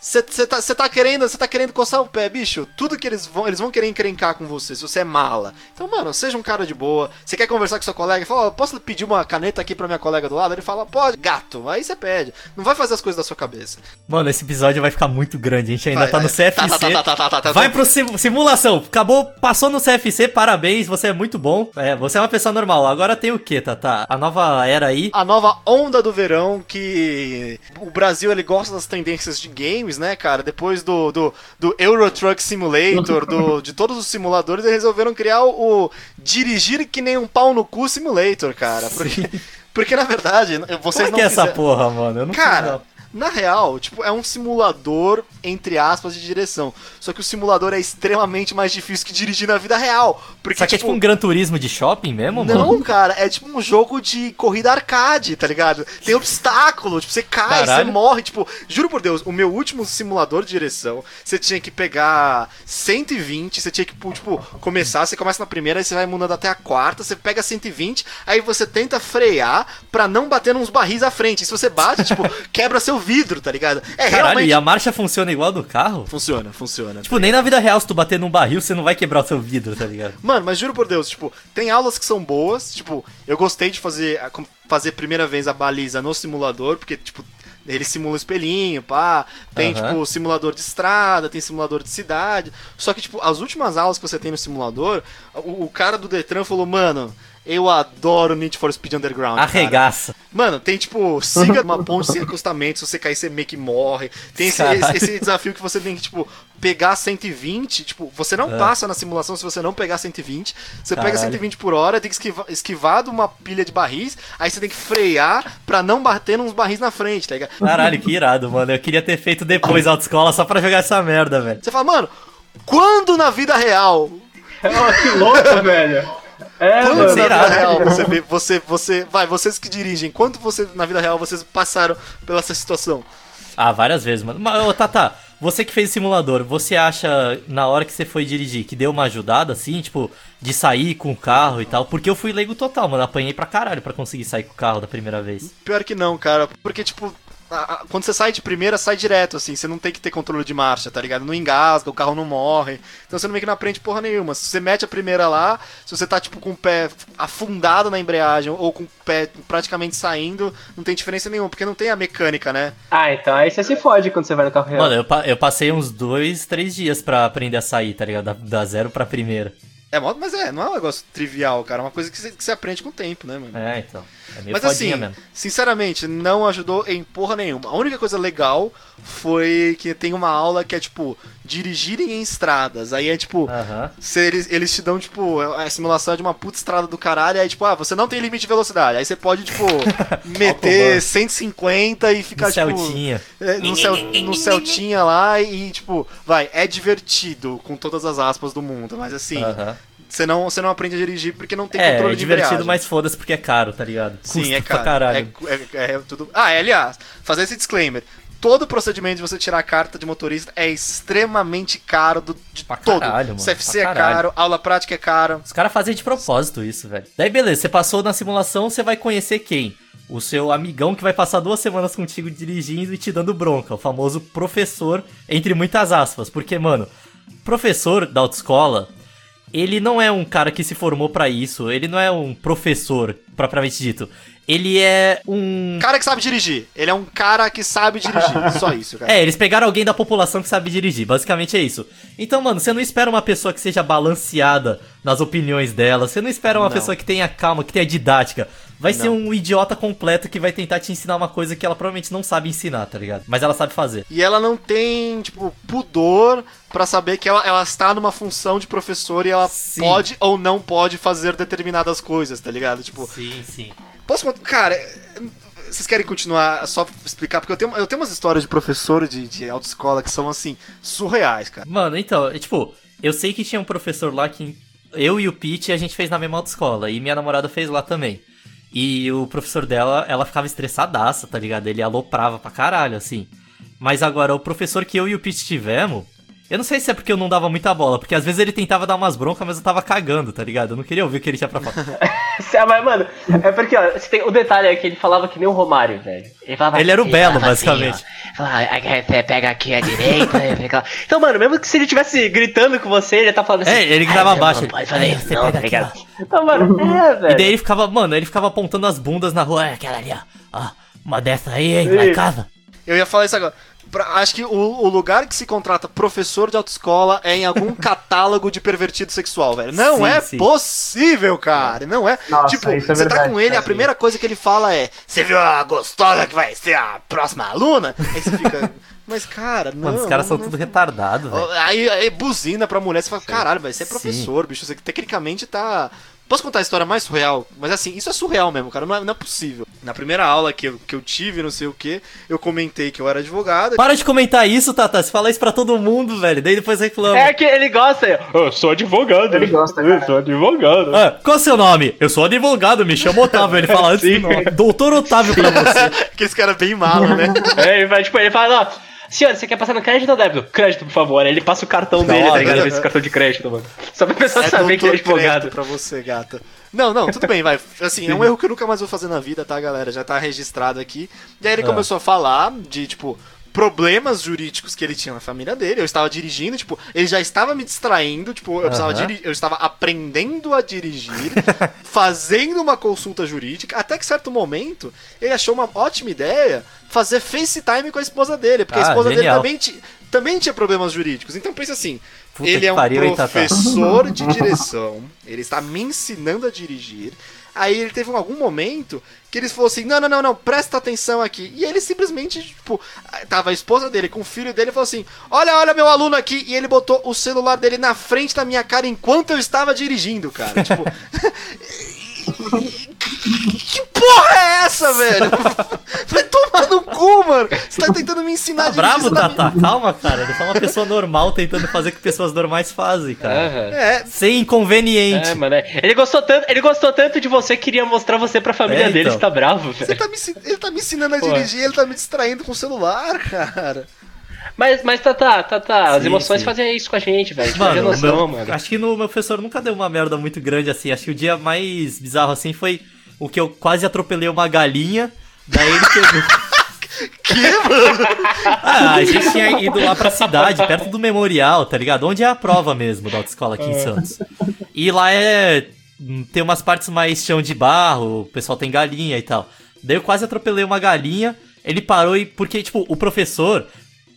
Você tá, cê tá querendo, você tá querendo coçar o pé, bicho. Tudo que eles vão, eles vão querer encrencar com você, se você é mala. Então, mano, seja um cara de boa. Você quer conversar com seu colega, fala, ó, posso pedir uma caneta aqui pra minha colega do lado? Ele fala, pode, gato. Aí você pede. Não vai fazer as coisas da sua cabeça. Mano, esse episódio vai ficar muito grande. A gente ainda Vai, tá no. CFC. Tá, tá, tá, tá, tá, tá, tá, Vai tá. pro sim- simulação. Acabou, passou no CFC, parabéns, você é muito bom. É, você é uma pessoa normal. Agora tem o que, Tata? A nova era aí. A nova onda do verão que o Brasil ele gosta das tendências de games, né, cara? Depois do, do, do Euro Truck Simulator, do, de todos os simuladores, eles resolveram criar o, o dirigir que nem um pau no cu simulator, cara. Porque, Porque, na verdade, vocês Como é não que é essa porra, mano? Eu não Cara. Na real, tipo, é um simulador, entre aspas, de direção. Só que o simulador é extremamente mais difícil que dirigir na vida real. Porque, Isso aqui é tipo um Gran Turismo de shopping mesmo, mano? Não, cara, é tipo um jogo de corrida arcade, tá ligado? Tem obstáculo, tipo, você cai, você Caralho. morre, tipo, juro por Deus, o meu último simulador de direção, você tinha que pegar 120, você tinha que, tipo, começar, você começa na primeira, aí você vai mudando até a quarta, você pega 120, aí você tenta frear pra não bater nos barris à frente. E se você bate, tipo, quebra seu vidro, tá ligado? É Caralho, realmente e a marcha funciona igual do carro? funciona, funciona. Tipo, nem na vida real, se tu bater num barril, você não vai quebrar o seu vidro, tá ligado? Mano, mas juro por Deus, tipo, tem aulas que são boas, tipo, eu gostei de fazer fazer primeira vez a baliza no simulador, porque, tipo, ele simula o espelhinho, pá, tem, Aham. tipo, simulador de estrada, tem simulador de cidade, só que, tipo, as últimas aulas que você tem no simulador, o, o cara do Detran falou, mano, eu adoro Need for Speed Underground, cara." Arregaça. Mano, tem tipo, siga uma ponte sem acostamento, se você cair, você meio que morre. Tem esse, esse- esse desafio que você tem que, tipo, pegar 120. Tipo, você não É. passa na simulação se você não pegar 120. Você pega Caralho. 120 por hora, tem que esquivar, esquivar de uma pilha de barris, aí você tem que frear pra não bater nos barris na frente, tá ligado? Caralho, que irado, mano. Eu queria ter feito depois a autoescola só pra jogar essa merda, velho. Você fala, mano, quando na vida real Oh, que louco, velho. É, Quando mano. na vida real você vê, você, você, vai, vocês que dirigem, quanto você, na vida real, vocês passaram pela essa situação? Ah, várias vezes, mano. Mas, ô, Tata, você que fez simulador, você acha, na hora que você foi dirigir, que deu uma ajudada, assim, tipo, de sair com o carro e tal? Porque eu fui leigo total, mano. Apanhei pra caralho pra conseguir sair com o carro da primeira vez. Pior que não, cara, porque, tipo, a- a- quando você sai de primeira, sai direto, assim, você não tem que ter controle de marcha, tá ligado? Não engasga, o carro não morre, então você não meio que não aprende porra nenhuma. Se você mete a primeira lá, se você tá, tipo, com o pé afundado na embreagem ou com o pé praticamente saindo, não tem diferença nenhuma, porque não tem a mecânica, né? Ah, então aí você se fode quando você vai no carro real. Mano, eu, pa- eu passei uns dois, três dias pra aprender a sair, tá ligado? Da, da zero pra primeira. É, mas é, não é um negócio trivial, cara, é uma coisa que você, que você aprende com o tempo, né, mano? É, então. É Mas assim, mesmo. sinceramente, não ajudou em porra nenhuma. A única coisa legal foi que tem uma aula que é tipo dirigirem em estradas. Aí é tipo, Aham. se eles, eles te dão, tipo, a simulação é de uma puta estrada do caralho, aí tipo, ah, você não tem limite de velocidade. Aí você pode, tipo, meter 150 e ficar, No tipo. Celtinha. é, no, cel, no Celtinha lá e, tipo, vai, é divertido com todas as aspas do mundo, mas assim, Aham. Você não, você não aprende a dirigir porque não tem É, controle é de divertido, embreagem. mas foda-se porque é caro, tá ligado? Sim, Custa é pra caro. caralho. É, é- é tudo. Ah, é, aliás, fazer esse disclaimer. Todo procedimento de você tirar a carta de motorista é extremamente caro do, de Pra todo. caralho, mano, CFC pra é caro, aula prática é cara. Os caras fazem de propósito isso, velho. Daí beleza, você passou na simulação, você vai conhecer quem? O seu amigão que vai passar duas semanas contigo dirigindo e te dando bronca, o famoso professor, entre muitas aspas. Porque, mano, professor da autoescola, ele não é um cara que se formou pra isso, ele não é um professor, propriamente dito. Ele é um. Cara que sabe dirigir. Ele é um cara que sabe dirigir. Só isso, cara. É, eles pegaram alguém da população que sabe dirigir, basicamente é isso. Então, mano, você não espera uma pessoa que seja balanceada nas opiniões dela, você não espera uma Não. pessoa que tenha calma, que tenha didática. Vai ser Não. um idiota completo que vai tentar te ensinar uma coisa que ela provavelmente não sabe ensinar, tá ligado? Mas ela sabe fazer. E ela não tem, tipo, pudor pra saber que ela, ela está numa função de professor e ela Sim. pode ou não pode fazer determinadas coisas, tá ligado? Tipo, Sim, sim. Posso contar? Cara, vocês querem continuar só explicar? Porque eu tenho, eu tenho umas histórias de professor de, de autoescola que são, assim, surreais, cara. Mano, então, é, tipo, eu sei que tinha um professor lá que eu e o Pete a gente fez na mesma autoescola e minha namorada fez lá também. E o professor dela, ela ficava estressadaça, tá ligado? Ele aloprava pra caralho, assim. Mas agora, o professor que eu e o Pete tivemos, eu não sei se é porque eu não dava muita bola, porque às vezes ele tentava dar umas broncas, mas eu tava cagando, tá ligado? Eu não queria ouvir o que ele tinha pra falar. Ah, Mas, mano, é porque, ó, você tem, o detalhe é que ele falava que nem o Romário, velho. Ele falava Ele era o ele Belo, assim, basicamente. ó, falava, "Aí você pega aqui a direita, lá." Então, mano, mesmo que se ele estivesse gritando com você, ele tá falando assim. É, ele "Ai, gritava você baixo, Não ele, pode fazer "Aí isso, você não, pega tá aqui, ligado? Então, mano, é, velho. E daí ele ficava, mano, ele ficava apontando as bundas na rua, é aquela ali, ó. ó uma dessa aí, hein, Isso. casa. Eu ia falar isso agora. Pra- acho que o, o lugar que se contrata professor de autoescola é em algum catálogo de pervertido sexual, velho. Não Sim, é sim. possível, cara. Não é. Nossa, tipo, é você tá verdade, com ele, a cara. primeira coisa que ele fala é: Você viu a gostosa que vai ser a próxima aluna? Aí você fica. Mas, cara, não. Mano, os caras são não- tudo retardados, velho. Aí, aí buzina pra mulher, você fala, caralho, vai ser Sim. professor, bicho. Você tecnicamente tá Posso contar a história mais surreal? Mas assim, isso é surreal mesmo, cara. Não é, não é possível. Na primeira aula que eu, que eu tive, não sei o que, eu comentei que eu era advogado. Para de comentar isso, Tata. Você fala isso pra todo mundo, velho. Daí depois reclama. É que ele gosta. Eu sou advogado. Ele gosta, Eu cara. sou advogado. Ah, qual é o seu nome? Eu sou advogado, me chama Otávio. Ele fala antes Sim. do nome. Doutor Otávio pra você. Aqueles caras bem mala, né? É, ele vai, tipo, ele fala, ó. Senhor, você quer passar no crédito ou débito? Crédito, por favor. Aí ele passa o cartão Da dele, hora, tá ligado? né? Esse cartão de crédito, mano. Só pra pessoa É saber que ele é advogado. pra você, gata. Não, não, tudo bem, vai. Assim, é um erro que eu nunca mais vou fazer na vida, tá, galera? Já tá registrado aqui. E aí ele Ah. começou a falar de, tipo, problemas jurídicos que ele tinha na família dele. Eu estava dirigindo, tipo, ele já estava me distraindo, tipo, eu, precisava diri- eu estava aprendendo a dirigir, fazendo uma consulta jurídica, até que certo momento ele achou uma ótima ideia fazer FaceTime com a esposa dele, porque a Ah, esposa genial. dele também, também tinha problemas jurídicos. Então pensa assim, Puta ele é um pariu, hein, professor de direção, ele está me ensinando a dirigir. Aí ele teve algum momento que ele falou assim: não, não, não, não, presta atenção aqui. E ele simplesmente, tipo, tava a esposa dele com o filho dele e falou assim: olha, olha meu aluno aqui. E ele botou o celular dele na frente da minha cara enquanto eu estava dirigindo, cara. Tipo. Que porra é essa, velho? Vai tomar no cu, mano. Você tá tentando me ensinar Tá a dirigir, bravo, você tá Tata? Calma, cara. Ele é uma pessoa normal tentando fazer o que pessoas normais fazem, cara. É, velho. É, Sem inconveniente. É, mano, é. Ele gostou tanto, ele gostou tanto de você que queria mostrar você pra família É, dele, então. você tá bravo, velho. tá me, ele tá me ensinando a Pô. dirigir, ele tá me distraindo com o celular, cara. Mas, mas tá, tá, tá, tá. As Sim, emoções sim. fazem isso com a gente, velho. Mano, noção, meu- mano. acho que no meu professor nunca deu uma merda muito grande assim. Acho que o dia mais bizarro assim foi o que eu quase atropelei uma galinha. Daí ele pegou. Que, mano? Ah, a gente tinha ido lá pra cidade, perto do memorial, tá ligado? Onde é a prova mesmo da autoescola aqui em Santos. E lá é. Tem umas partes mais chão de barro, o pessoal tem galinha e tal. Daí eu quase atropelei uma galinha, ele parou e. Porque, tipo, o professor,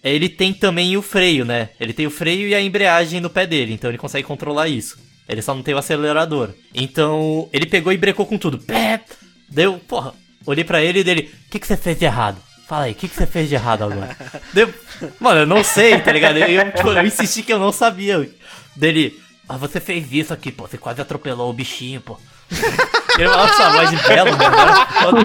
ele tem também o freio, né? Ele tem o freio e a embreagem no pé dele, então ele consegue controlar isso. Ele só não tem o acelerador. Então, ele pegou e brecou com tudo. Pé! Deu, porra, olhei pra ele e dele, o que, que você fez de errado? Fala aí, o que, que você fez de errado agora? Deu, mano, eu não sei, tá ligado? Eu, tipo, eu insisti que eu não sabia. Dele, ah, você fez isso aqui, pô, você quase atropelou o bichinho, pô. Ele falava essa voz de belo, foda.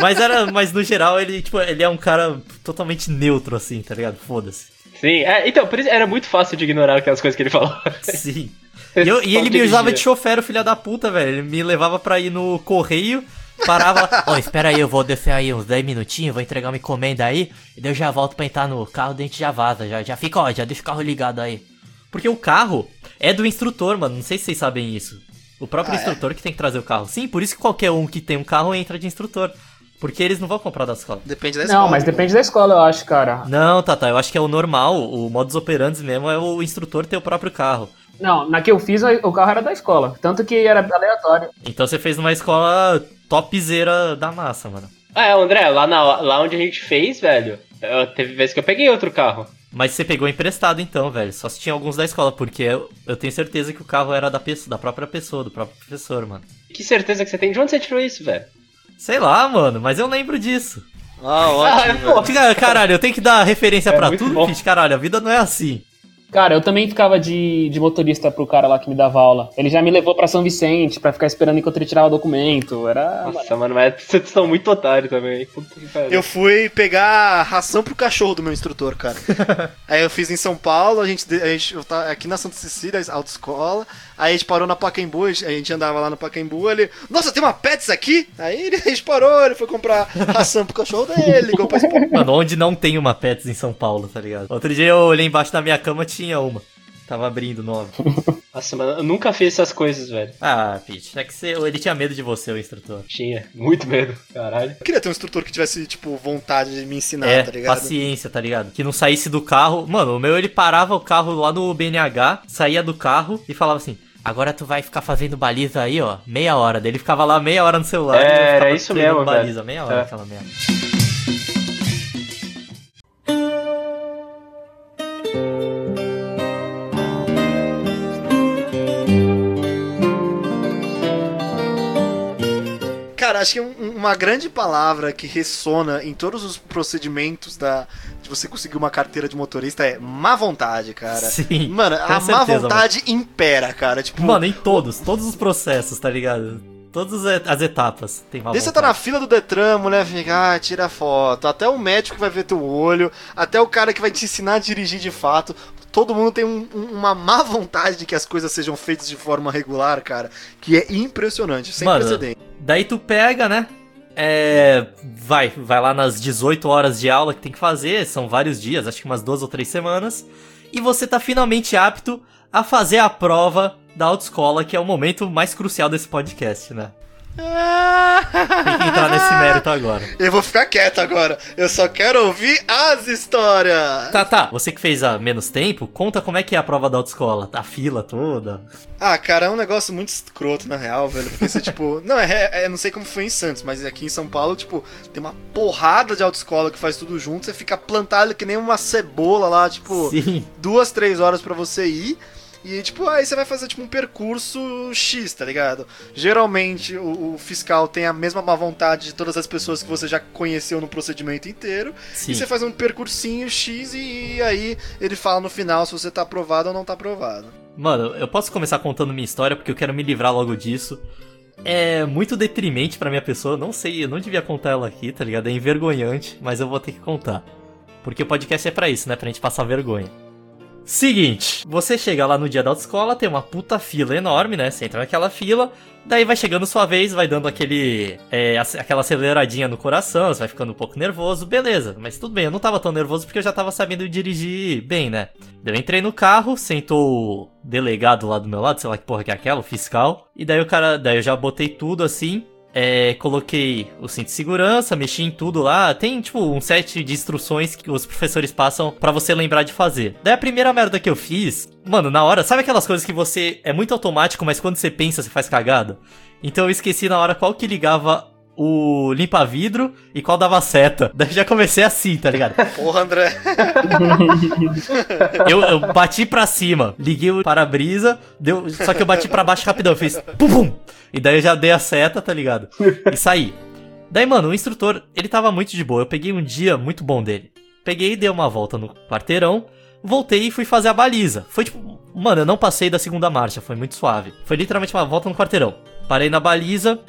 Mas era, mas no geral ele, tipo, ele é um cara totalmente neutro, assim, tá ligado? Foda-se. Sim, é, então, por isso era muito fácil de ignorar aquelas coisas que ele falou. Sim. E, eu- e ele me usava de chofer, o filho da puta, velho. Ele me levava pra ir no correio, parava lá. Ó, espera aí, eu vou descer aí uns 10 minutinhos, vou entregar uma encomenda aí, e daí eu já volto pra entrar no carro, daí a gente já vaza, já, já fica, ó, já deixa o carro ligado aí. Porque o carro é do instrutor, mano, não sei se vocês sabem isso. O próprio Ah, é? instrutor que tem que trazer o carro. Sim, por isso que qualquer um que tem um carro entra de instrutor. Porque eles não vão comprar da escola. Depende da escola. Não, mas depende da escola, eu acho, cara. Não, Tata, eu acho que é o normal, o modus operandi mesmo é o instrutor ter o próprio carro. Não, na que eu fiz, o carro era da escola. Tanto que era aleatório. Então você fez numa escola topzera da massa, mano. Ah, é, André, lá, na, lá onde a gente fez, velho, eu, teve vezes que eu peguei outro carro. Mas você pegou emprestado então, velho. Só se tinha alguns da escola, porque eu, eu tenho certeza que o carro era da, pessoa, da própria pessoa, do próprio professor, mano. Que certeza que você tem? De onde você tirou isso, velho? Sei lá, mano, mas eu lembro disso. Ah, Ah, ótimo. Cara, Caralho, eu tenho que dar referência É pra tudo, bom. Fit? Caralho, a vida não é assim. Cara, eu também ficava de, de motorista pro cara lá que me dava aula. Ele já me levou pra São Vicente pra ficar esperando enquanto ele tirava o documento. Era. Nossa, mano, mas vocês são muito otários também. Eu fui pegar ração pro cachorro do meu instrutor, cara. aí eu fiz em São Paulo, a gente, a gente eu tava aqui na Santa Cecília, autoescola. Aí a gente parou na Pacaembu, a gente andava lá no Pacaembu, ele, nossa, tem uma Pets aqui? Aí ele, a gente parou, ele foi comprar ração pro cachorro dele, ligou pra. Mano, onde não tem uma Pets em São Paulo, tá ligado? Outro dia eu olhei embaixo da minha cama, tinha uma. Tava abrindo nova. Nossa, mano, eu nunca fiz essas coisas, velho. Ah, Pete, é que você, ele tinha medo de você, o instrutor. Tinha, muito medo, caralho. Eu queria ter um instrutor que tivesse, tipo, vontade de me ensinar, é, tá ligado? paciência, tá ligado? Que não saísse do carro. Mano, o meu ele parava o carro lá no BNH, saía do carro e falava assim: Agora tu vai ficar fazendo baliza aí, ó, meia hora. Daí ele ficava lá meia hora no celular. É, era isso mesmo, velho. baliza, meia hora É. aquela merda. Cara, acho que um- um- uma grande palavra que ressona em todos os procedimentos da de você conseguir uma carteira de motorista é má vontade, cara. Sim. Mano, a com má certeza, vontade impera, cara. Tipo, Mano, em todos, todos os processos, tá ligado? Todas as as etapas tem má Desde você tá na fila do Detran, mulher fica, ah, tira foto. Até o médico que vai ver teu olho, até o cara que vai te ensinar a dirigir de fato. Todo mundo tem um- um- uma má vontade de que as coisas sejam feitas de forma regular, cara. Que é impressionante, sem Mano, precedente. Daí tu pega, né? É, vai, vai lá nas 18 horas de aula que tem que fazer, são vários dias, acho que umas duas ou três semanas, e você tá finalmente apto a fazer a prova da autoescola, que é o momento mais crucial desse podcast, né? Tem que entrar nesse mérito agora. Eu vou ficar quieto agora. Eu só quero ouvir as histórias. Tá, tá, você que fez há menos tempo, conta como é que é a prova da autoescola, a fila toda. Ah, cara, é um negócio muito escroto, na real, velho. Porque você, tipo. Não, é, é- não sei como foi em Santos, mas aqui em São Paulo, tipo, tem uma porrada de autoescola que faz tudo junto. Você fica plantado que nem uma cebola lá, tipo, Sim, duas, três horas pra você ir. E, tipo, aí você vai fazer, tipo, um percurso X, tá ligado? Geralmente, o, o fiscal tem a mesma má vontade de todas as pessoas que você já conheceu no procedimento inteiro. sim. E você faz um percursinho X e, e aí ele fala no final se você tá aprovado ou não tá aprovado. Mano, eu posso começar contando minha história porque eu quero me livrar logo disso. É muito detrimente pra minha pessoa, não sei, eu não devia contar ela aqui, tá ligado? É envergonhante, mas eu vou ter que contar. Porque o podcast é pra isso, né? Pra gente passar vergonha. Seguinte, você chega lá no dia da autoescola, tem uma puta fila enorme, né? Você entra naquela fila, daí vai chegando sua vez, vai dando aquele. é, aquela aceleradinha no coração, você vai ficando um pouco nervoso, beleza. Mas tudo bem, eu não tava tão nervoso porque eu já tava sabendo dirigir bem, né? Eu entrei no carro, sentou o delegado lá do meu lado, sei lá que porra que é aquela, o fiscal. E daí o cara. Daí eu já botei tudo assim. É, coloquei o cinto de segurança, mexi em tudo lá. Tem, tipo, um set de instruções que os professores passam pra você lembrar de fazer. Daí a primeira merda que eu fiz, mano, na hora, sabe aquelas coisas que você é muito automático, mas quando você pensa, você faz cagada? Então eu esqueci na hora qual que ligava o limpa-vidro e qual dava seta. Daí já comecei assim, tá ligado? Porra, André. Eu, eu bati pra cima, liguei o para-brisa, deu, só que eu bati pra baixo rapidão, eu fiz pum pum. E daí eu já dei a seta, tá ligado? E saí. Daí, mano, o instrutor, ele tava muito de boa. Eu peguei um dia muito bom dele. Peguei, dei uma volta no quarteirão, voltei e fui fazer a baliza. Foi tipo, mano, eu não passei da segunda marcha, foi muito suave. Foi literalmente uma volta no quarteirão. Parei na baliza,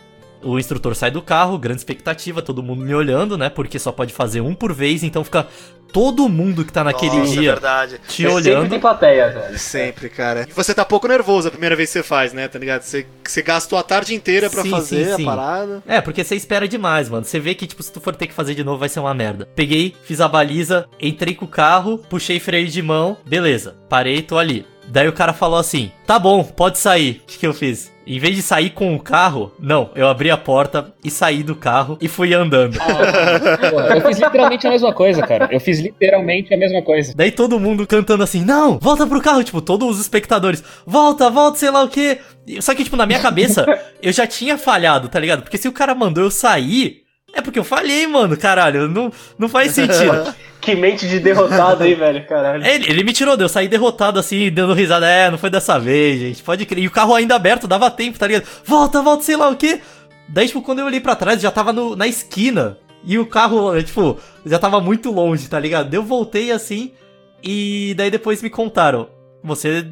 o instrutor sai do carro, grande expectativa, todo mundo me olhando, né? Porque só pode fazer um por vez, então fica todo mundo que tá naquele Nossa, é dia verdade. te Sempre olhando. tem plateia, velho. Sempre, cara. E você tá pouco nervoso a primeira vez que você faz, né? Tá ligado? Você, você gastou a tarde inteira pra Sim, fazer sim, sim. a parada. É, porque você espera demais, mano. Você vê que, tipo, se tu for ter que fazer de novo, vai ser uma merda. Peguei, fiz a baliza, entrei com o carro, puxei freio de mão, beleza. Parei, tô ali. Daí o cara falou assim: tá bom, pode sair. O que, eu fiz? Em vez de sair com o carro, não, eu abri a porta e saí do carro e fui andando. Porra, eu fiz literalmente a mesma coisa, cara. Eu fiz literalmente a mesma coisa. Daí todo mundo cantando assim, não, volta pro carro, tipo, todos os espectadores, volta, volta, sei lá o quê. Só que, tipo, na minha cabeça, eu já tinha falhado, tá ligado? Porque se o cara mandou eu sair, é porque eu falhei, mano, caralho, não, não faz sentido. Que mente de derrotado aí, velho, caralho. Ele, ele me tirou, deu, eu saí derrotado assim, dando risada, é, não foi dessa vez, gente, pode crer. E o carro ainda aberto, dava tempo, tá ligado? Volta, volta, sei lá o quê. Daí, tipo, quando eu olhei pra trás, já tava no, na esquina. E o carro, tipo, já tava muito longe, tá ligado? Eu voltei assim, e daí depois me contaram. Você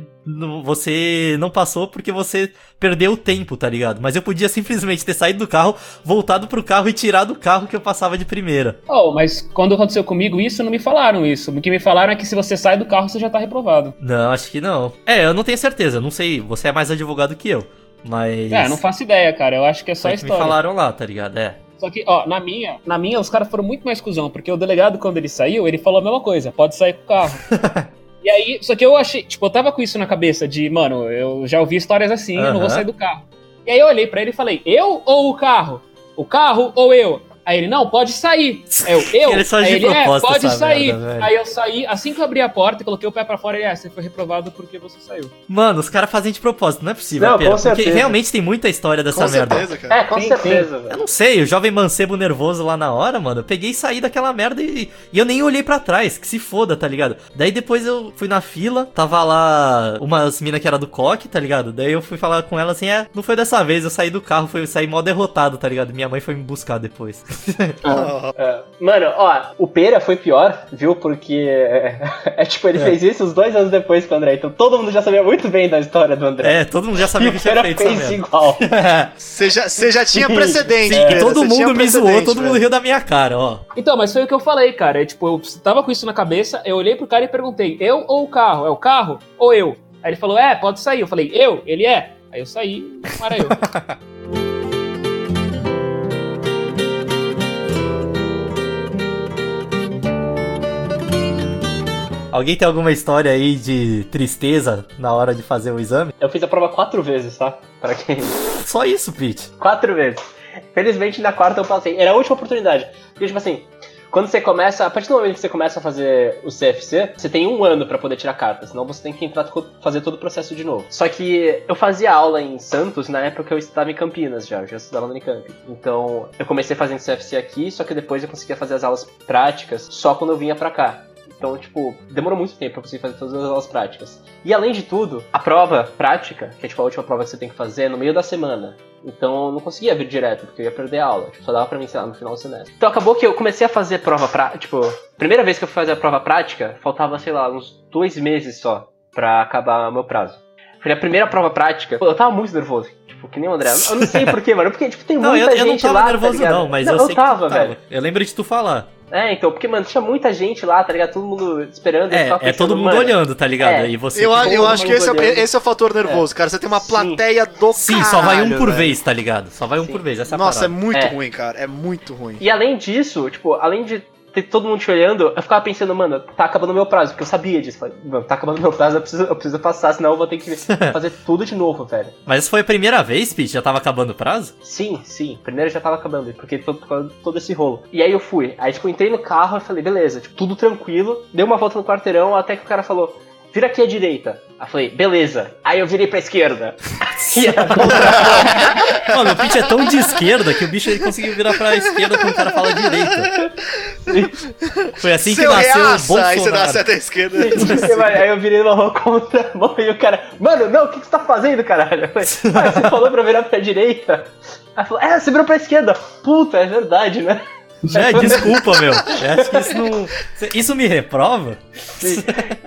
você não passou porque você perdeu o tempo, tá ligado? Mas eu podia simplesmente ter saído do carro, voltado pro carro e tirado o carro que eu passava de primeira. Oh, mas quando aconteceu comigo isso, não me falaram isso. O que me falaram é que se você sai do carro, você já tá reprovado. Não, acho que não. É, eu não tenho certeza, não sei, você é mais advogado que eu. Mas. É, não faço ideia, cara. Eu acho que é só Foi que me história. falaram lá, tá ligado? É. Só que, ó, na minha, na minha, os caras foram muito mais cuzão, porque o delegado, quando ele saiu, ele falou a mesma coisa, pode sair com o carro. e aí, só que eu achei, tipo, eu tava com isso na cabeça de, mano, eu já ouvi histórias assim, eu não vou sair do carro. E aí eu olhei pra ele e falei, eu ou o carro? O carro ou eu? Aí ele, não, pode sair. Eu, eu? Ele faz Aí ele, é, pode sair. merda. Aí eu saí, assim que eu abri a porta e coloquei o pé pra fora, ele, é, você foi reprovado porque você saiu. Mano, os caras fazem de propósito, não é possível, Não, com Porque certeza. realmente tem muita história dessa Com merda. certeza, cara. É, com Sim, certeza, Eu velho. não sei, o jovem mancebo nervoso lá na hora, mano, eu peguei e saí daquela merda e, e eu nem olhei pra trás, que se foda, tá ligado? Daí depois eu fui na fila, tava lá umas mina que era do coque, tá ligado? Daí eu fui falar com ela assim, é, não foi dessa vez, eu saí do carro, foi, eu saí mó derrotado, tá ligado? Minha mãe foi me buscar depois. É. Mano, ó, o Pera foi pior, viu? Porque é, é tipo, ele É. fez isso uns dois anos depois com o André. Então todo mundo já sabia muito bem da história do André. É, todo mundo já e sabia o que tinha Pera feito fez igual. Você já, você já tinha precedente. Sim, e Pedro, todo mundo me zoou, todo mundo riu da minha cara, ó. Então, mas foi o que eu falei, cara. É, tipo, eu tava com isso na cabeça, eu olhei pro cara e perguntei, eu ou o carro? É o carro ou eu? Aí ele falou, é, pode sair. Eu falei, eu? Ele é? Aí eu saí, não era eu. Alguém tem alguma história aí de tristeza na hora de fazer o exame? Eu fiz a prova quatro vezes, tá? Pra quem. Só isso, Pete. Quatro vezes. Felizmente na quarta eu passei. Era a última oportunidade. Porque, tipo assim, quando você começa. A partir do momento que você começa a fazer o CFC, você tem um ano pra poder tirar carta. Senão você tem que entrar fazer todo o processo de novo. Só que eu fazia aula em Santos na época que eu estudava em Campinas já. Eu já estudava no Unicamp. Então eu comecei fazendo CFC aqui, só que depois eu conseguia fazer as aulas práticas só quando eu vinha pra cá. Então, tipo, demorou muito tempo pra conseguir fazer todas as aulas práticas. E além de tudo, a prova prática, que é tipo a última prova que você tem que fazer, é no meio da semana. Então eu não conseguia vir direto, porque eu ia perder a aula. Tipo, só dava pra mim, sei lá, no final do semestre. Então acabou que eu comecei a fazer prova prática. Tipo, primeira vez que eu fui fazer a prova prática, faltava, sei lá, uns dois meses só pra acabar o meu prazo. Foi a primeira prova prática. Pô, eu tava muito nervoso. Tipo, que nem o André. Eu não sei porquê, mano. Porque, tipo, tem Não, muita eu, eu gente não tava lá. tá nervoso ligado? não, mas não, eu sei tava, que tu tava. velho. Eu lembro de tu falar. É, então, porque, mano, tinha muita gente lá, tá ligado? Todo mundo esperando. É, é todo mundo mano, olhando, tá ligado? é. E você Eu, eu acho que esse é, esse é o fator nervoso, cara. Você tem uma Sim. plateia do Sim, só vai um por velho. vez, tá ligado? Só vai um Sim. por vez, essa é a Nossa, é muito É. ruim, cara. É muito ruim. E além disso, tipo, além de todo mundo te olhando, eu ficava pensando, mano, tá acabando o meu prazo, porque eu sabia disso. Falei, mano, tá acabando o meu prazo, eu preciso, eu preciso passar, senão eu vou ter que fazer tudo de novo, velho. Mas foi a primeira vez, Pete? Já tava acabando o prazo? Sim, sim. Primeiro já tava acabando, porque todo, todo esse rolo. E aí eu fui. Aí, tipo, entrei no carro e falei, beleza, tipo, tudo tranquilo. Dei uma volta no quarteirão até que o cara falou, vira aqui à direita. Aí eu falei, beleza. Aí eu virei pra esquerda. Mano, o Pete é tão de esquerda que o bicho ele conseguiu virar pra esquerda quando o cara fala direita. Foi assim que Seu nasceu o reaça, aí você dá a Bolsonaro. seta à esquerda. Aí eu virei na rua contra a mão e o cara, mano, não, o que, que você tá fazendo, caralho? Falei, ah, você falou pra virar pra direita. Aí falou, é, você virou pra esquerda. Puta, é verdade, né? É, desculpa, meu. Eu acho que isso não. Isso me reprova?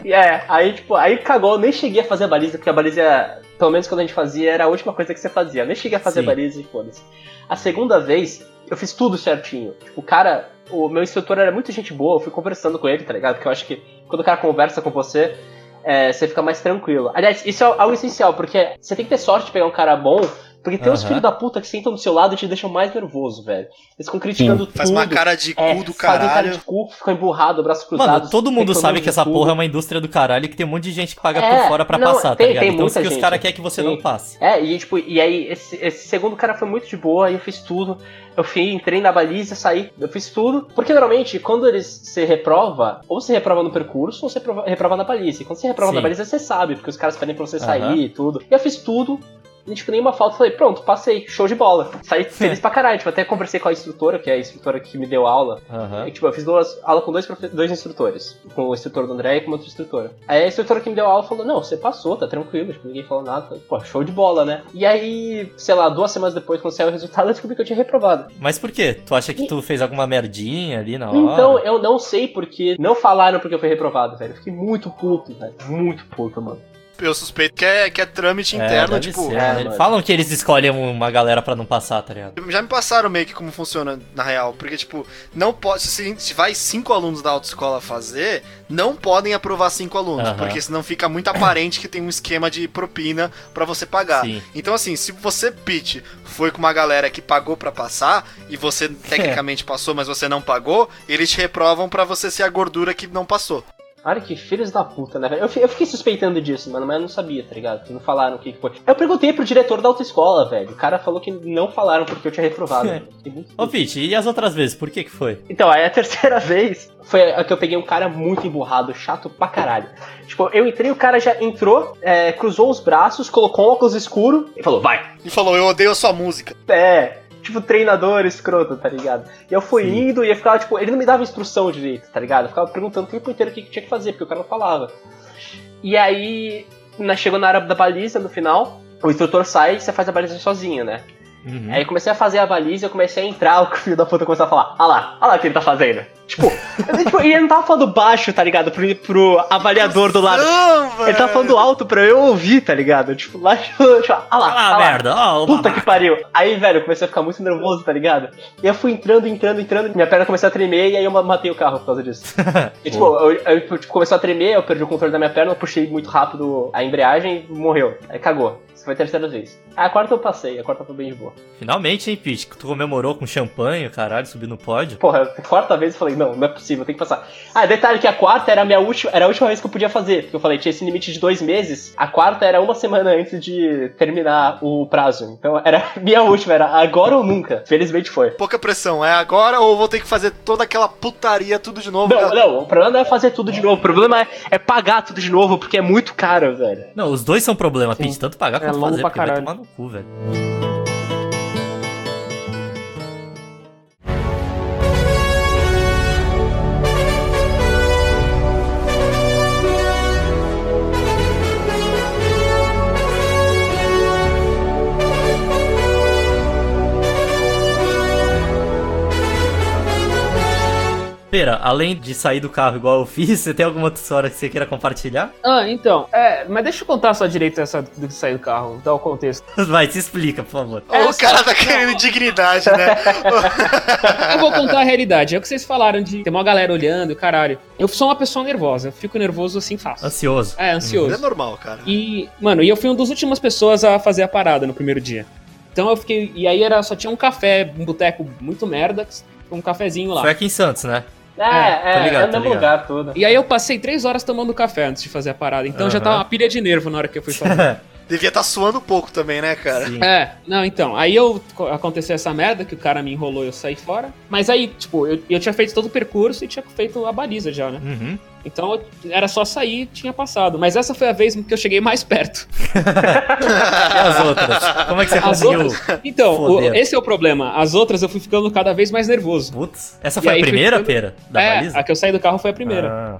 E é, aí, tipo, aí cagou, eu nem cheguei a fazer a baliza, porque a baliza, pelo menos quando a gente fazia, era a última coisa que você fazia. Eu nem cheguei a fazer Sim. a baliza e foda-se. A segunda vez, eu fiz tudo certinho. Tipo, o cara, o meu instrutor era muito gente boa, eu fui conversando com ele, tá ligado? Porque eu acho que quando o cara conversa com você, é, você fica mais tranquilo. Aliás, isso é algo essencial, porque você tem que ter sorte de pegar um cara bom, porque tem uns Aham. filhos da puta que sentam do seu lado e te deixam mais nervoso, velho. Eles ficam criticando tudo. Faz uma cara de cu é, do fazem cara caralho. de cu, ficam emburrado, braço cruzado. Mano, todo mundo sabe que essa tudo. porra é uma indústria do caralho e que tem um monte de gente que paga É, por fora pra não, passar, tá tem- ligado? tem então muita que os gente. caras querem que você Sim. não passe. É, e tipo, e aí esse, esse segundo cara foi muito de boa, aí eu fiz tudo. Eu fui, entrei na baliza, saí, eu fiz tudo. Porque normalmente, quando eles se reprova, ou você reprova no percurso, ou você reprova, reprova na baliza. E quando você reprova Sim. na baliza, você sabe, porque os caras pedem pra você sair e tudo. E eu fiz tudo. E, tipo, nenhuma falta, falei, pronto, passei, show de bola. Saí feliz pra caralho, tipo, até conversei com a instrutora, que é a instrutora que me deu aula. Aham. E, tipo, eu fiz duas, aula com dois, dois instrutores. Com o instrutor do André e com outra instrutora. Aí a instrutora que me deu aula falou, não, você passou, tá tranquilo, tipo, ninguém falou nada. Falei, Pô, show de bola, né? E aí, sei lá, duas semanas depois, quando saiu o resultado, eu descobri que eu tinha reprovado. Mas por quê? Tu acha que tu fez alguma merdinha ali na hora? Então, eu não sei porque não falaram porque eu fui reprovado, velho. Eu fiquei muito puto, velho. Muito puto, mano. Eu suspeito que é, que é trâmite É, interno, tipo. ser, é, né? Eles falam que eles escolhem uma galera pra não passar, tá ligado? Já me passaram meio que como funciona na real, porque, tipo, não pode. Se, se vai cinco alunos da autoescola fazer, não podem aprovar cinco alunos, Aham. porque senão fica muito aparente que tem um esquema de propina pra você pagar. Sim. Então, assim, se você, Pete, foi com uma galera que pagou pra passar e você tecnicamente passou, mas você não pagou, eles te reprovam pra você ser a gordura que não passou. Olha que filhos da puta, né, velho? Eu, eu fiquei suspeitando disso, mano, mas eu não sabia, tá ligado? Não falaram o que que foi. Eu perguntei pro diretor da autoescola, velho. O cara falou que não falaram porque eu tinha reprovado. muito Ô, Pete, e as outras vezes, por que que foi? Então, aí a terceira vez foi a que eu peguei um cara muito emburrado, chato pra caralho. Tipo, eu entrei, o cara já entrou, é, cruzou os braços, colocou um óculos escuro e falou, vai. E falou, eu odeio a sua música. É, tipo, treinador escroto, tá ligado? E eu fui Sim. indo e eu ficava, tipo, ele não me dava instrução direito, tá ligado? Eu ficava perguntando o tempo inteiro o que que tinha que fazer, porque o cara não falava. E aí, na, chegou na área da baliza, no final, o instrutor sai e você faz a baliza sozinho, né? Uhum. Aí eu comecei a fazer a baliza, eu comecei a entrar, o filho da puta começou a falar, ah lá, ah lá o que ele tá fazendo. Tipo, eu, tipo, e ele não tava falando baixo, tá ligado? Pro, pro avaliador do lado. Não, Ele tava falando alto pra eu ouvir, tá ligado? Tipo, lá, tipo, ah lá, Ah, ah lá. merda, ó, o Puta que pariu. Aí, velho, eu comecei a ficar muito nervoso, tá ligado? E eu fui entrando, entrando, entrando, minha perna começou a tremer e aí eu matei o carro por causa disso. E, tipo, eu, eu, tipo, começou a tremer, eu perdi o controle da minha perna, eu puxei muito rápido a embreagem e morreu. Aí cagou. Isso foi a terceira vez. Ah, a quarta eu passei, a quarta foi bem de boa. Finalmente, hein, Pete? Tu comemorou com champanhe, caralho, subiu no pódio. Porra, a quarta vez eu falei, não, não é possível, tem que passar. Ah, detalhe que a quarta era a minha última, era a última vez que eu podia fazer, porque eu falei, tinha esse limite de dois meses, a quarta era uma semana antes de terminar o prazo. Então era minha última, era agora ou nunca. Felizmente foi. Pouca pressão, é agora ou vou ter que fazer toda aquela putaria tudo de novo? Não, não, o problema não é fazer tudo de novo, o problema é, é pagar tudo de novo, porque é muito caro, velho. Não, os dois são problema, Pete. Tanto pagar É quanto fazer, pra porque vai caralho. tomar no cu, velho. Pera, além de sair do carro igual eu fiz, você tem alguma outra história que você queira compartilhar? Ah, então. É, mas deixa eu contar só direito essa do que sair do carro, dar o contexto. Vai, se explica, por favor. Ô, o cara tá querendo dignidade, né? Eu vou contar a realidade. É o que vocês falaram de ter uma galera olhando, caralho. Eu sou uma pessoa nervosa, eu fico nervoso assim fácil. Ansioso. É, é ansioso. normal, cara. E, mano, e eu fui uma das últimas pessoas a fazer a parada no primeiro dia. Então eu fiquei. E aí era, só tinha um café, um boteco muito merda, um cafezinho lá. Foi aqui em Santos, né? É, é, ligado, é no mesmo ligado. lugar todo. E aí eu passei três horas tomando café antes de fazer a parada. Então já Aham. tava uma pilha de nervo na hora que eu fui fazer. Devia estar suando um pouco também, né, cara? Sim. É, não, então. Aí eu aconteceu essa merda que o cara me enrolou e eu saí fora. Mas aí, tipo, eu, eu tinha feito todo o percurso e tinha feito a baliza já, né? Uhum. Então era só sair tinha passado. Mas essa foi a vez que eu cheguei mais perto. E as outras? Como é que você As conseguiu? outras. Então, o- esse é o problema. As outras eu fui ficando cada vez mais nervoso. Putz, essa E foi a aí foi primeira, ficando- pera? Da é, baliza? a que eu saí do carro foi a primeira. Ah.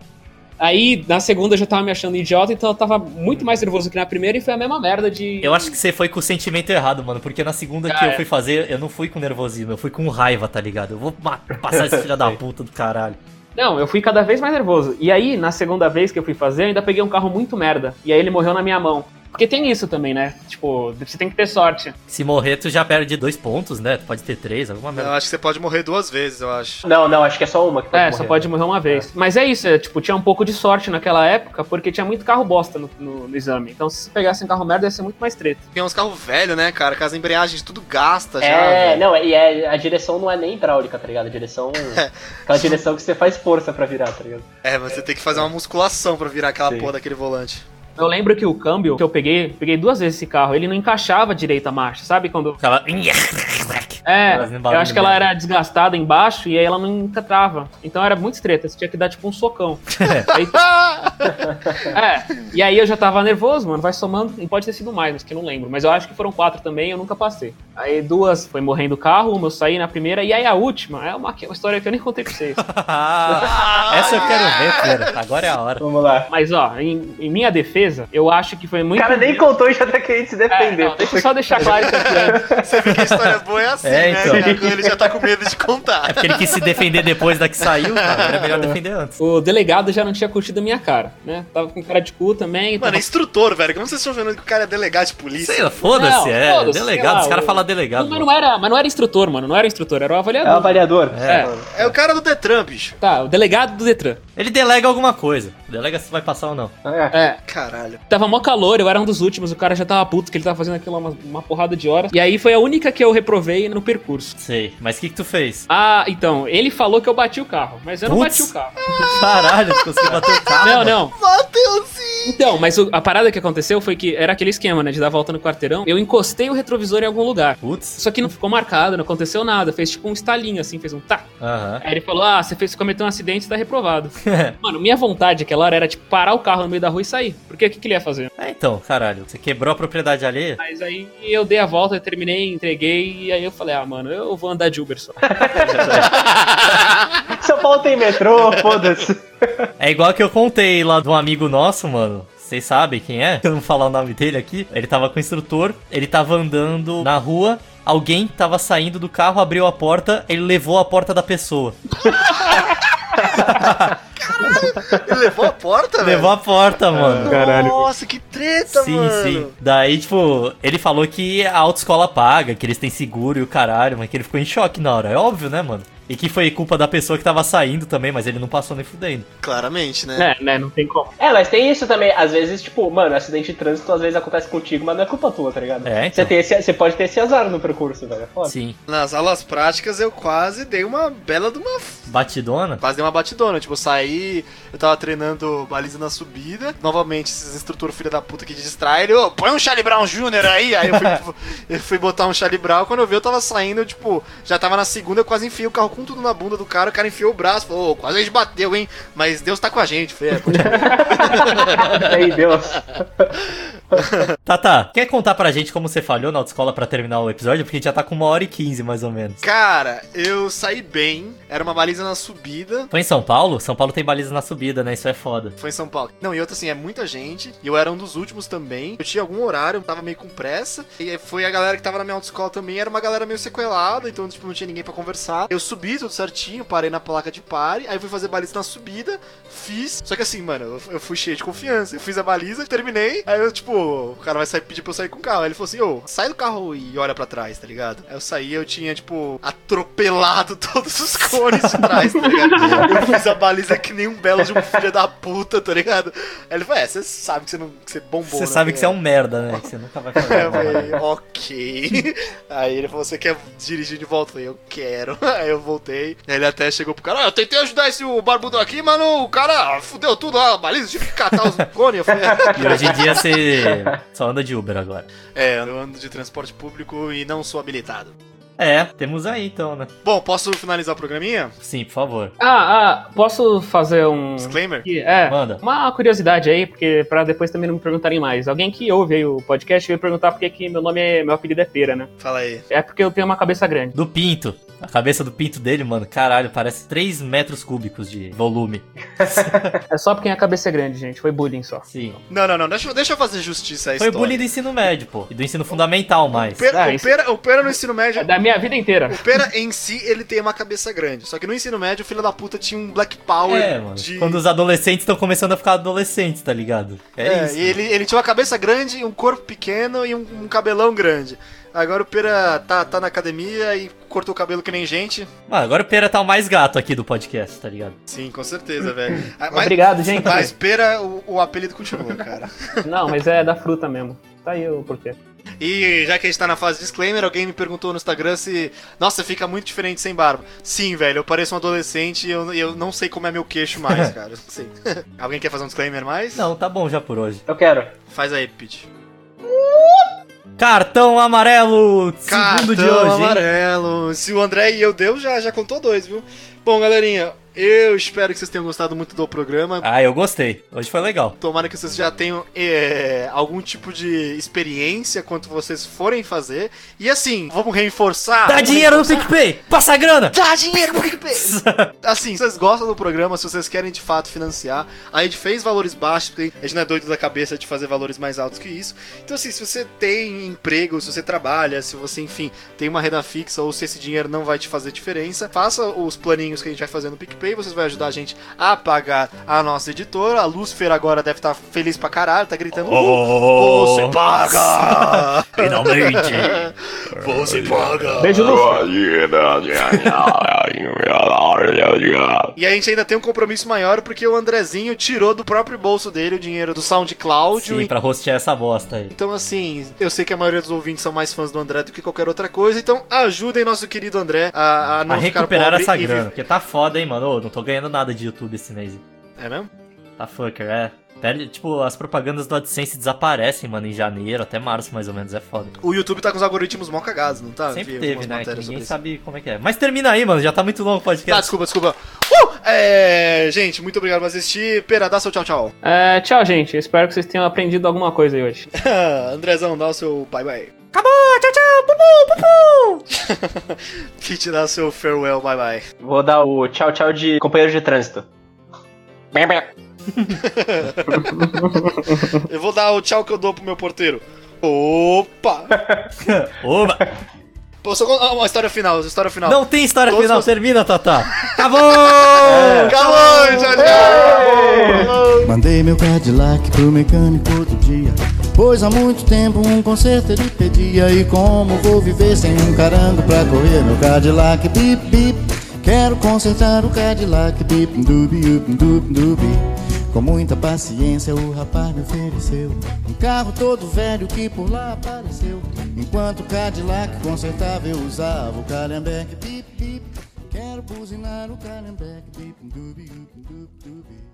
Aí, na segunda, eu já tava me achando idiota, então eu tava muito mais nervoso que na primeira e foi a mesma merda de. Eu acho que você foi com o sentimento errado, mano. Porque na segunda que eu é. fui fazer, eu não fui com nervosismo, eu fui com raiva, tá ligado? Eu vou passar esse filho da puta do caralho. Não, eu fui cada vez mais nervoso. E aí, na segunda vez que eu fui fazer, eu ainda peguei um carro muito merda. E aí ele morreu na minha mão. Porque tem isso também, né? Tipo, você tem que ter sorte. Se morrer, tu já perde dois pontos, né? Tu pode ter três, alguma Eu merda. acho que você pode morrer duas vezes, eu acho. Não, não, acho que é só uma que pode é, morrer. só pode morrer uma vez. Mas é isso, é, tipo, tinha um pouco de sorte naquela época, porque tinha muito carro bosta no, no- no exame. Então, se você pegasse um carro merda, ia ser muito mais treta. Tem uns carros velhos, né, cara? Com as embreagens tudo gasta já. É, não, e é, a direção não é nem hidráulica, tá ligado? A direção. aquela direção que você faz força pra virar, tá ligado? É, mas você tem que fazer uma musculação pra virar aquela Sim. porra daquele volante. Eu lembro que o câmbio que eu peguei, peguei duas vezes esse carro, ele não encaixava direito a marcha, sabe? Quando. Aquela. É, eu acho que ela era desgastada embaixo e aí ela não encatrava. Então era muito treta, você tinha que dar tipo um socão. Aí- é, e aí eu já tava nervoso, mano, vai somando, e pode ter sido mais, mas que eu não lembro. Mas eu acho que foram quatro também, eu nunca passei. Aí duas foi morrendo o carro, uma eu saí na primeira, e aí a última é uma, uma história que eu nem contei pra vocês. Essa eu quero ver, pera. Agora é a hora. Vamos lá. Mas ó, em, em minha defesa, eu acho que foi O muito. cara nem contou e já tá querendo se É, defender. não, deixa eu só deixar claro isso aqui antes. Você vê que a história boa é assim, É, né? então. ele já tá com medo de É contar. porque ele quis se defender depois da que saiu, cara. Agora é melhor defender antes. O delegado já não tinha curtido a minha cara, né? Tava com cara de cu também. Mano, tava é instrutor, velho. Como vocês estão vendo que o cara é delegado de polícia? Sei lá, foda-se, é. foda-se, delegado, lá, os caras o- falam delegado. Não, mas não, era, mas não era instrutor, mano. Não era instrutor, era o É o avaliador. avaliador. É. É. É o cara do Detran, bicho. Tá, o delegado do Detran. Ele delega alguma coisa. Delega se vai passar ou não. É. É, Caralho. tava mó calor, eu era um dos últimos, o cara já tava puto que ele tava fazendo aquilo uma, uma porrada de horas. E aí foi a única que eu reprovei no percurso. Sei. Mas o que, que tu fez? Ah, então, ele falou que eu bati o carro, mas eu não bati o carro. Caralho, tu conseguiu bater o carro. Não, mano. não. Mateuzinho! Então, mas o- a parada que aconteceu foi que era aquele esquema, né, de dar volta no quarteirão. Eu encostei o retrovisor em algum lugar. Putz. Só que não ficou marcado, não aconteceu nada. Fez tipo um estalinho assim, fez um tá. Aham. Aí ele falou: Ah, você fez, cometeu um acidente, tá reprovado. Mano, minha vontade aquela hora era, tipo, parar o carro no meio da rua e sair. Porque o que, que ele ia fazer? É, então, caralho. Você quebrou a propriedade alheia? Mas aí eu dei a volta, eu terminei, entreguei, e aí eu falei, ah, mano, eu vou andar de Uber só. São Paulo tem metrô, foda-se. É igual que eu contei lá de um amigo nosso, mano. Vocês sabem quem é? Eu não vou falar o nome dele aqui. Ele tava com o instrutor, ele tava andando na rua, alguém tava saindo do carro, abriu a porta, ele levou a porta da pessoa. Ele levou a porta, velho? Levou a porta, mano. Nossa, que treta, Sim, mano. sim. Daí, tipo, ele falou que a autoescola paga, que eles têm seguro e o caralho, mas que ele ficou em choque na hora. É óbvio, né, mano? E que foi culpa da pessoa que tava saindo também, mas ele não passou nem fudendo. Claramente, né? É, né, não tem como. É, mas tem isso também. Às vezes, tipo, mano, acidente de trânsito às vezes acontece contigo, mas não é culpa tua, tá ligado? É, então. Você, tem esse, você pode ter esse azar no percurso, velho. É foda. Sim. Nas aulas práticas eu quase dei uma bela de uma. Batidona? Quase dei uma batidona. Tipo, eu saí, eu tava treinando baliza na subida. Novamente, esses instrutores filha da puta que distrai. Ele, ô, põe um Charlie Brown Jr. aí. Aí eu fui, eu fui botar um Charlie Brown. Quando eu vi, eu tava saindo, eu, tipo, já tava na segunda, eu quase enfiei o carro com tudo na bunda do cara. O cara enfiou o braço, falou, ô, quase a gente bateu, hein? Mas Deus tá com a gente. Foi, é, Aí, Deus. Tata, quer contar pra gente como você falhou na autoescola pra terminar o episódio? Porque já tá com uma hora e quinze, mais ou menos. Cara, eu saí bem. Era uma baliza na subida. Foi em São Paulo? São Paulo tem baliza na subida, né? Isso é foda. Foi em São Paulo. Não, e outra assim, é muita gente. E eu era um dos últimos também. Eu tinha algum horário, eu tava meio com pressa. E foi a galera que tava na minha autoescola também. Era uma galera meio sequelada, então, tipo, não tinha ninguém pra conversar. Eu subi tudo certinho, parei na placa de pare. Aí fui fazer baliza na subida, fiz. Só que assim, mano, eu fui cheio de confiança. Eu fiz a baliza, terminei. Aí eu, tipo, o cara vai sair pedir pra eu sair com o carro. Aí ele falou assim: ô, sai do carro e olha pra trás, tá ligado? Aí eu saí, eu tinha, tipo, atropelado todos os cones de trás, tá ligado? Eu fiz a baliza que nem um belo de um filho da puta, tá ligado? Aí ele falou: é, você sabe que você, não, que você bombou. Você né? sabe que você é um merda, né? Que você nunca vai fazer. Eu falei, ok. Aí ele falou: Você quer dirigir de volta? Eu falei: Eu quero. Aí eu voltei. Aí ele até chegou pro cara: ah, Eu tentei ajudar esse barbudo aqui, mano. O cara fudeu tudo lá, a baliza, tive que catar os cones. Eu falei: E hoje em dia você só anda de Uber agora. É, eu ando de transporte público e não sou habilitado. É, temos aí então, né? Bom, posso finalizar o programinha? Sim, por favor. Ah, ah, posso fazer um. Disclaimer? É, Manda. uma curiosidade aí, porque pra depois também não me perguntarem mais. Alguém que ouve aí o podcast veio perguntar por que que meu nome é. Meu apelido é Pera, né? Fala aí. É porque eu tenho uma cabeça grande. Do pinto. A cabeça do pinto dele, mano, caralho, parece 3 metros cúbicos de volume. É só porque a cabeça é grande, gente. Foi bullying só. Sim. Não, não, não. Deixa, eu- deixa eu fazer justiça à Foi história. bullying do ensino médio, pô. E do ensino fundamental mais. O Pera, Ah, o, pera, o Pera no ensino médio. É da minha vida inteira. O Pera em si, ele tem uma cabeça grande. Só que no ensino médio, o filho da puta tinha um Black Power É, mano. de. Quando os adolescentes estão começando a ficar adolescentes, tá ligado? É, É, isso. e ele, ele tinha uma cabeça grande, um corpo pequeno e um, um cabelão grande. Agora o Pera tá, tá na academia e cortou o cabelo que nem gente. Mano, agora o Pera tá o mais gato aqui do podcast, tá ligado? Sim, com certeza, velho. Ah, Mas, Obrigado, gente. mas Pera, o, o apelido continua, cara. Não, mas é da fruta mesmo. Tá aí o porquê. E já que a gente tá na fase de disclaimer, alguém me perguntou no Instagram se. Nossa, fica muito diferente sem barba. Sim, velho, eu pareço um adolescente e eu, eu não sei como é meu queixo mais, cara. Sei. alguém quer fazer um disclaimer mais? Não, tá bom já por hoje. Eu quero. Faz aí, Pete. Cartão amarelo! Segundo de Cartão hoje, hein? amarelo. Se o André e eu deu, já, já contou dois, viu? Bom, galerinha, eu espero que vocês tenham gostado muito do programa. Ah, eu gostei. Hoje foi legal. Tomara que vocês já tenham é, algum tipo de experiência quanto vocês forem fazer. E assim, vamos reforçar. Dá vamos dinheiro no. PicPay! Passa a grana! Dá dinheiro no PicPay! assim, se vocês gostam do programa, se vocês querem de fato financiar, a gente fez valores baixos, porque a gente não é doido da cabeça de fazer valores mais altos que isso. Então, assim, se você tem emprego, se você trabalha, se você, enfim, tem uma renda fixa ou se esse dinheiro não vai te fazer diferença, faça os planinhos que a gente vai fazer no PicPay vocês vão ajudar a gente a pagar a nossa editora. A Lucifer agora deve estar feliz pra caralho, tá gritando. Oh, Você paga! Finalmente! Você paga! Beijo no. E a gente ainda tem um compromisso maior porque o Andrezinho tirou do próprio bolso dele o dinheiro do SoundCloud. Sim, pra rostear essa bosta aí. Então, assim, eu sei que a maioria dos ouvintes são mais fãs do André do que qualquer outra coisa, então ajudem nosso querido André a, a não a ficar recuperar pobre essa e grana. Porque tá foda, hein, mano. Ô, não tô ganhando nada de YouTube esse mês. É mesmo? Tá fucker, é. Perde- tipo, as propagandas do AdSense desaparecem, mano, em janeiro, até março mais ou menos, é foda. O YouTube tá com os algoritmos mó cagados, não tá? Sempre Vi teve, né? Ninguém sabe como é que é. Mas termina aí, mano, já tá muito longo o Tá, podcast. desculpa, desculpa. Uh! É, gente, muito obrigado por assistir. Pera, dá seu tchau, tchau. É, tchau, gente. Eu espero que vocês tenham aprendido alguma coisa aí hoje. Andrezão, dá o seu bye bye. Acabou, tchau, tchau, pupu, pupu! Pete, dá o seu farewell, bye bye. Vou dar o tchau tchau de companheiro de trânsito. Eu vou dar o tchau que eu dou pro meu porteiro. Opa! Oba! Pô, só contar uma história final, história final. Não tem história Todos final, termina, Tatá. Acabou! Acabou, tchau, tchau! Mandei meu Cadillac pro mecânico outro dia Pois há muito tempo um conserto ele pedia E como vou viver sem um carango pra correr Meu Cadillac bip bip. Quero consertar o Cadillac bip dubi dubi dubi Com muita paciência o rapaz me ofereceu. Um carro todo velho que por lá apareceu. Enquanto o Cadillac consertava eu usava o Calhambeque bip bip. Quero buzinar o Calhambeque bip dubi dubi dubi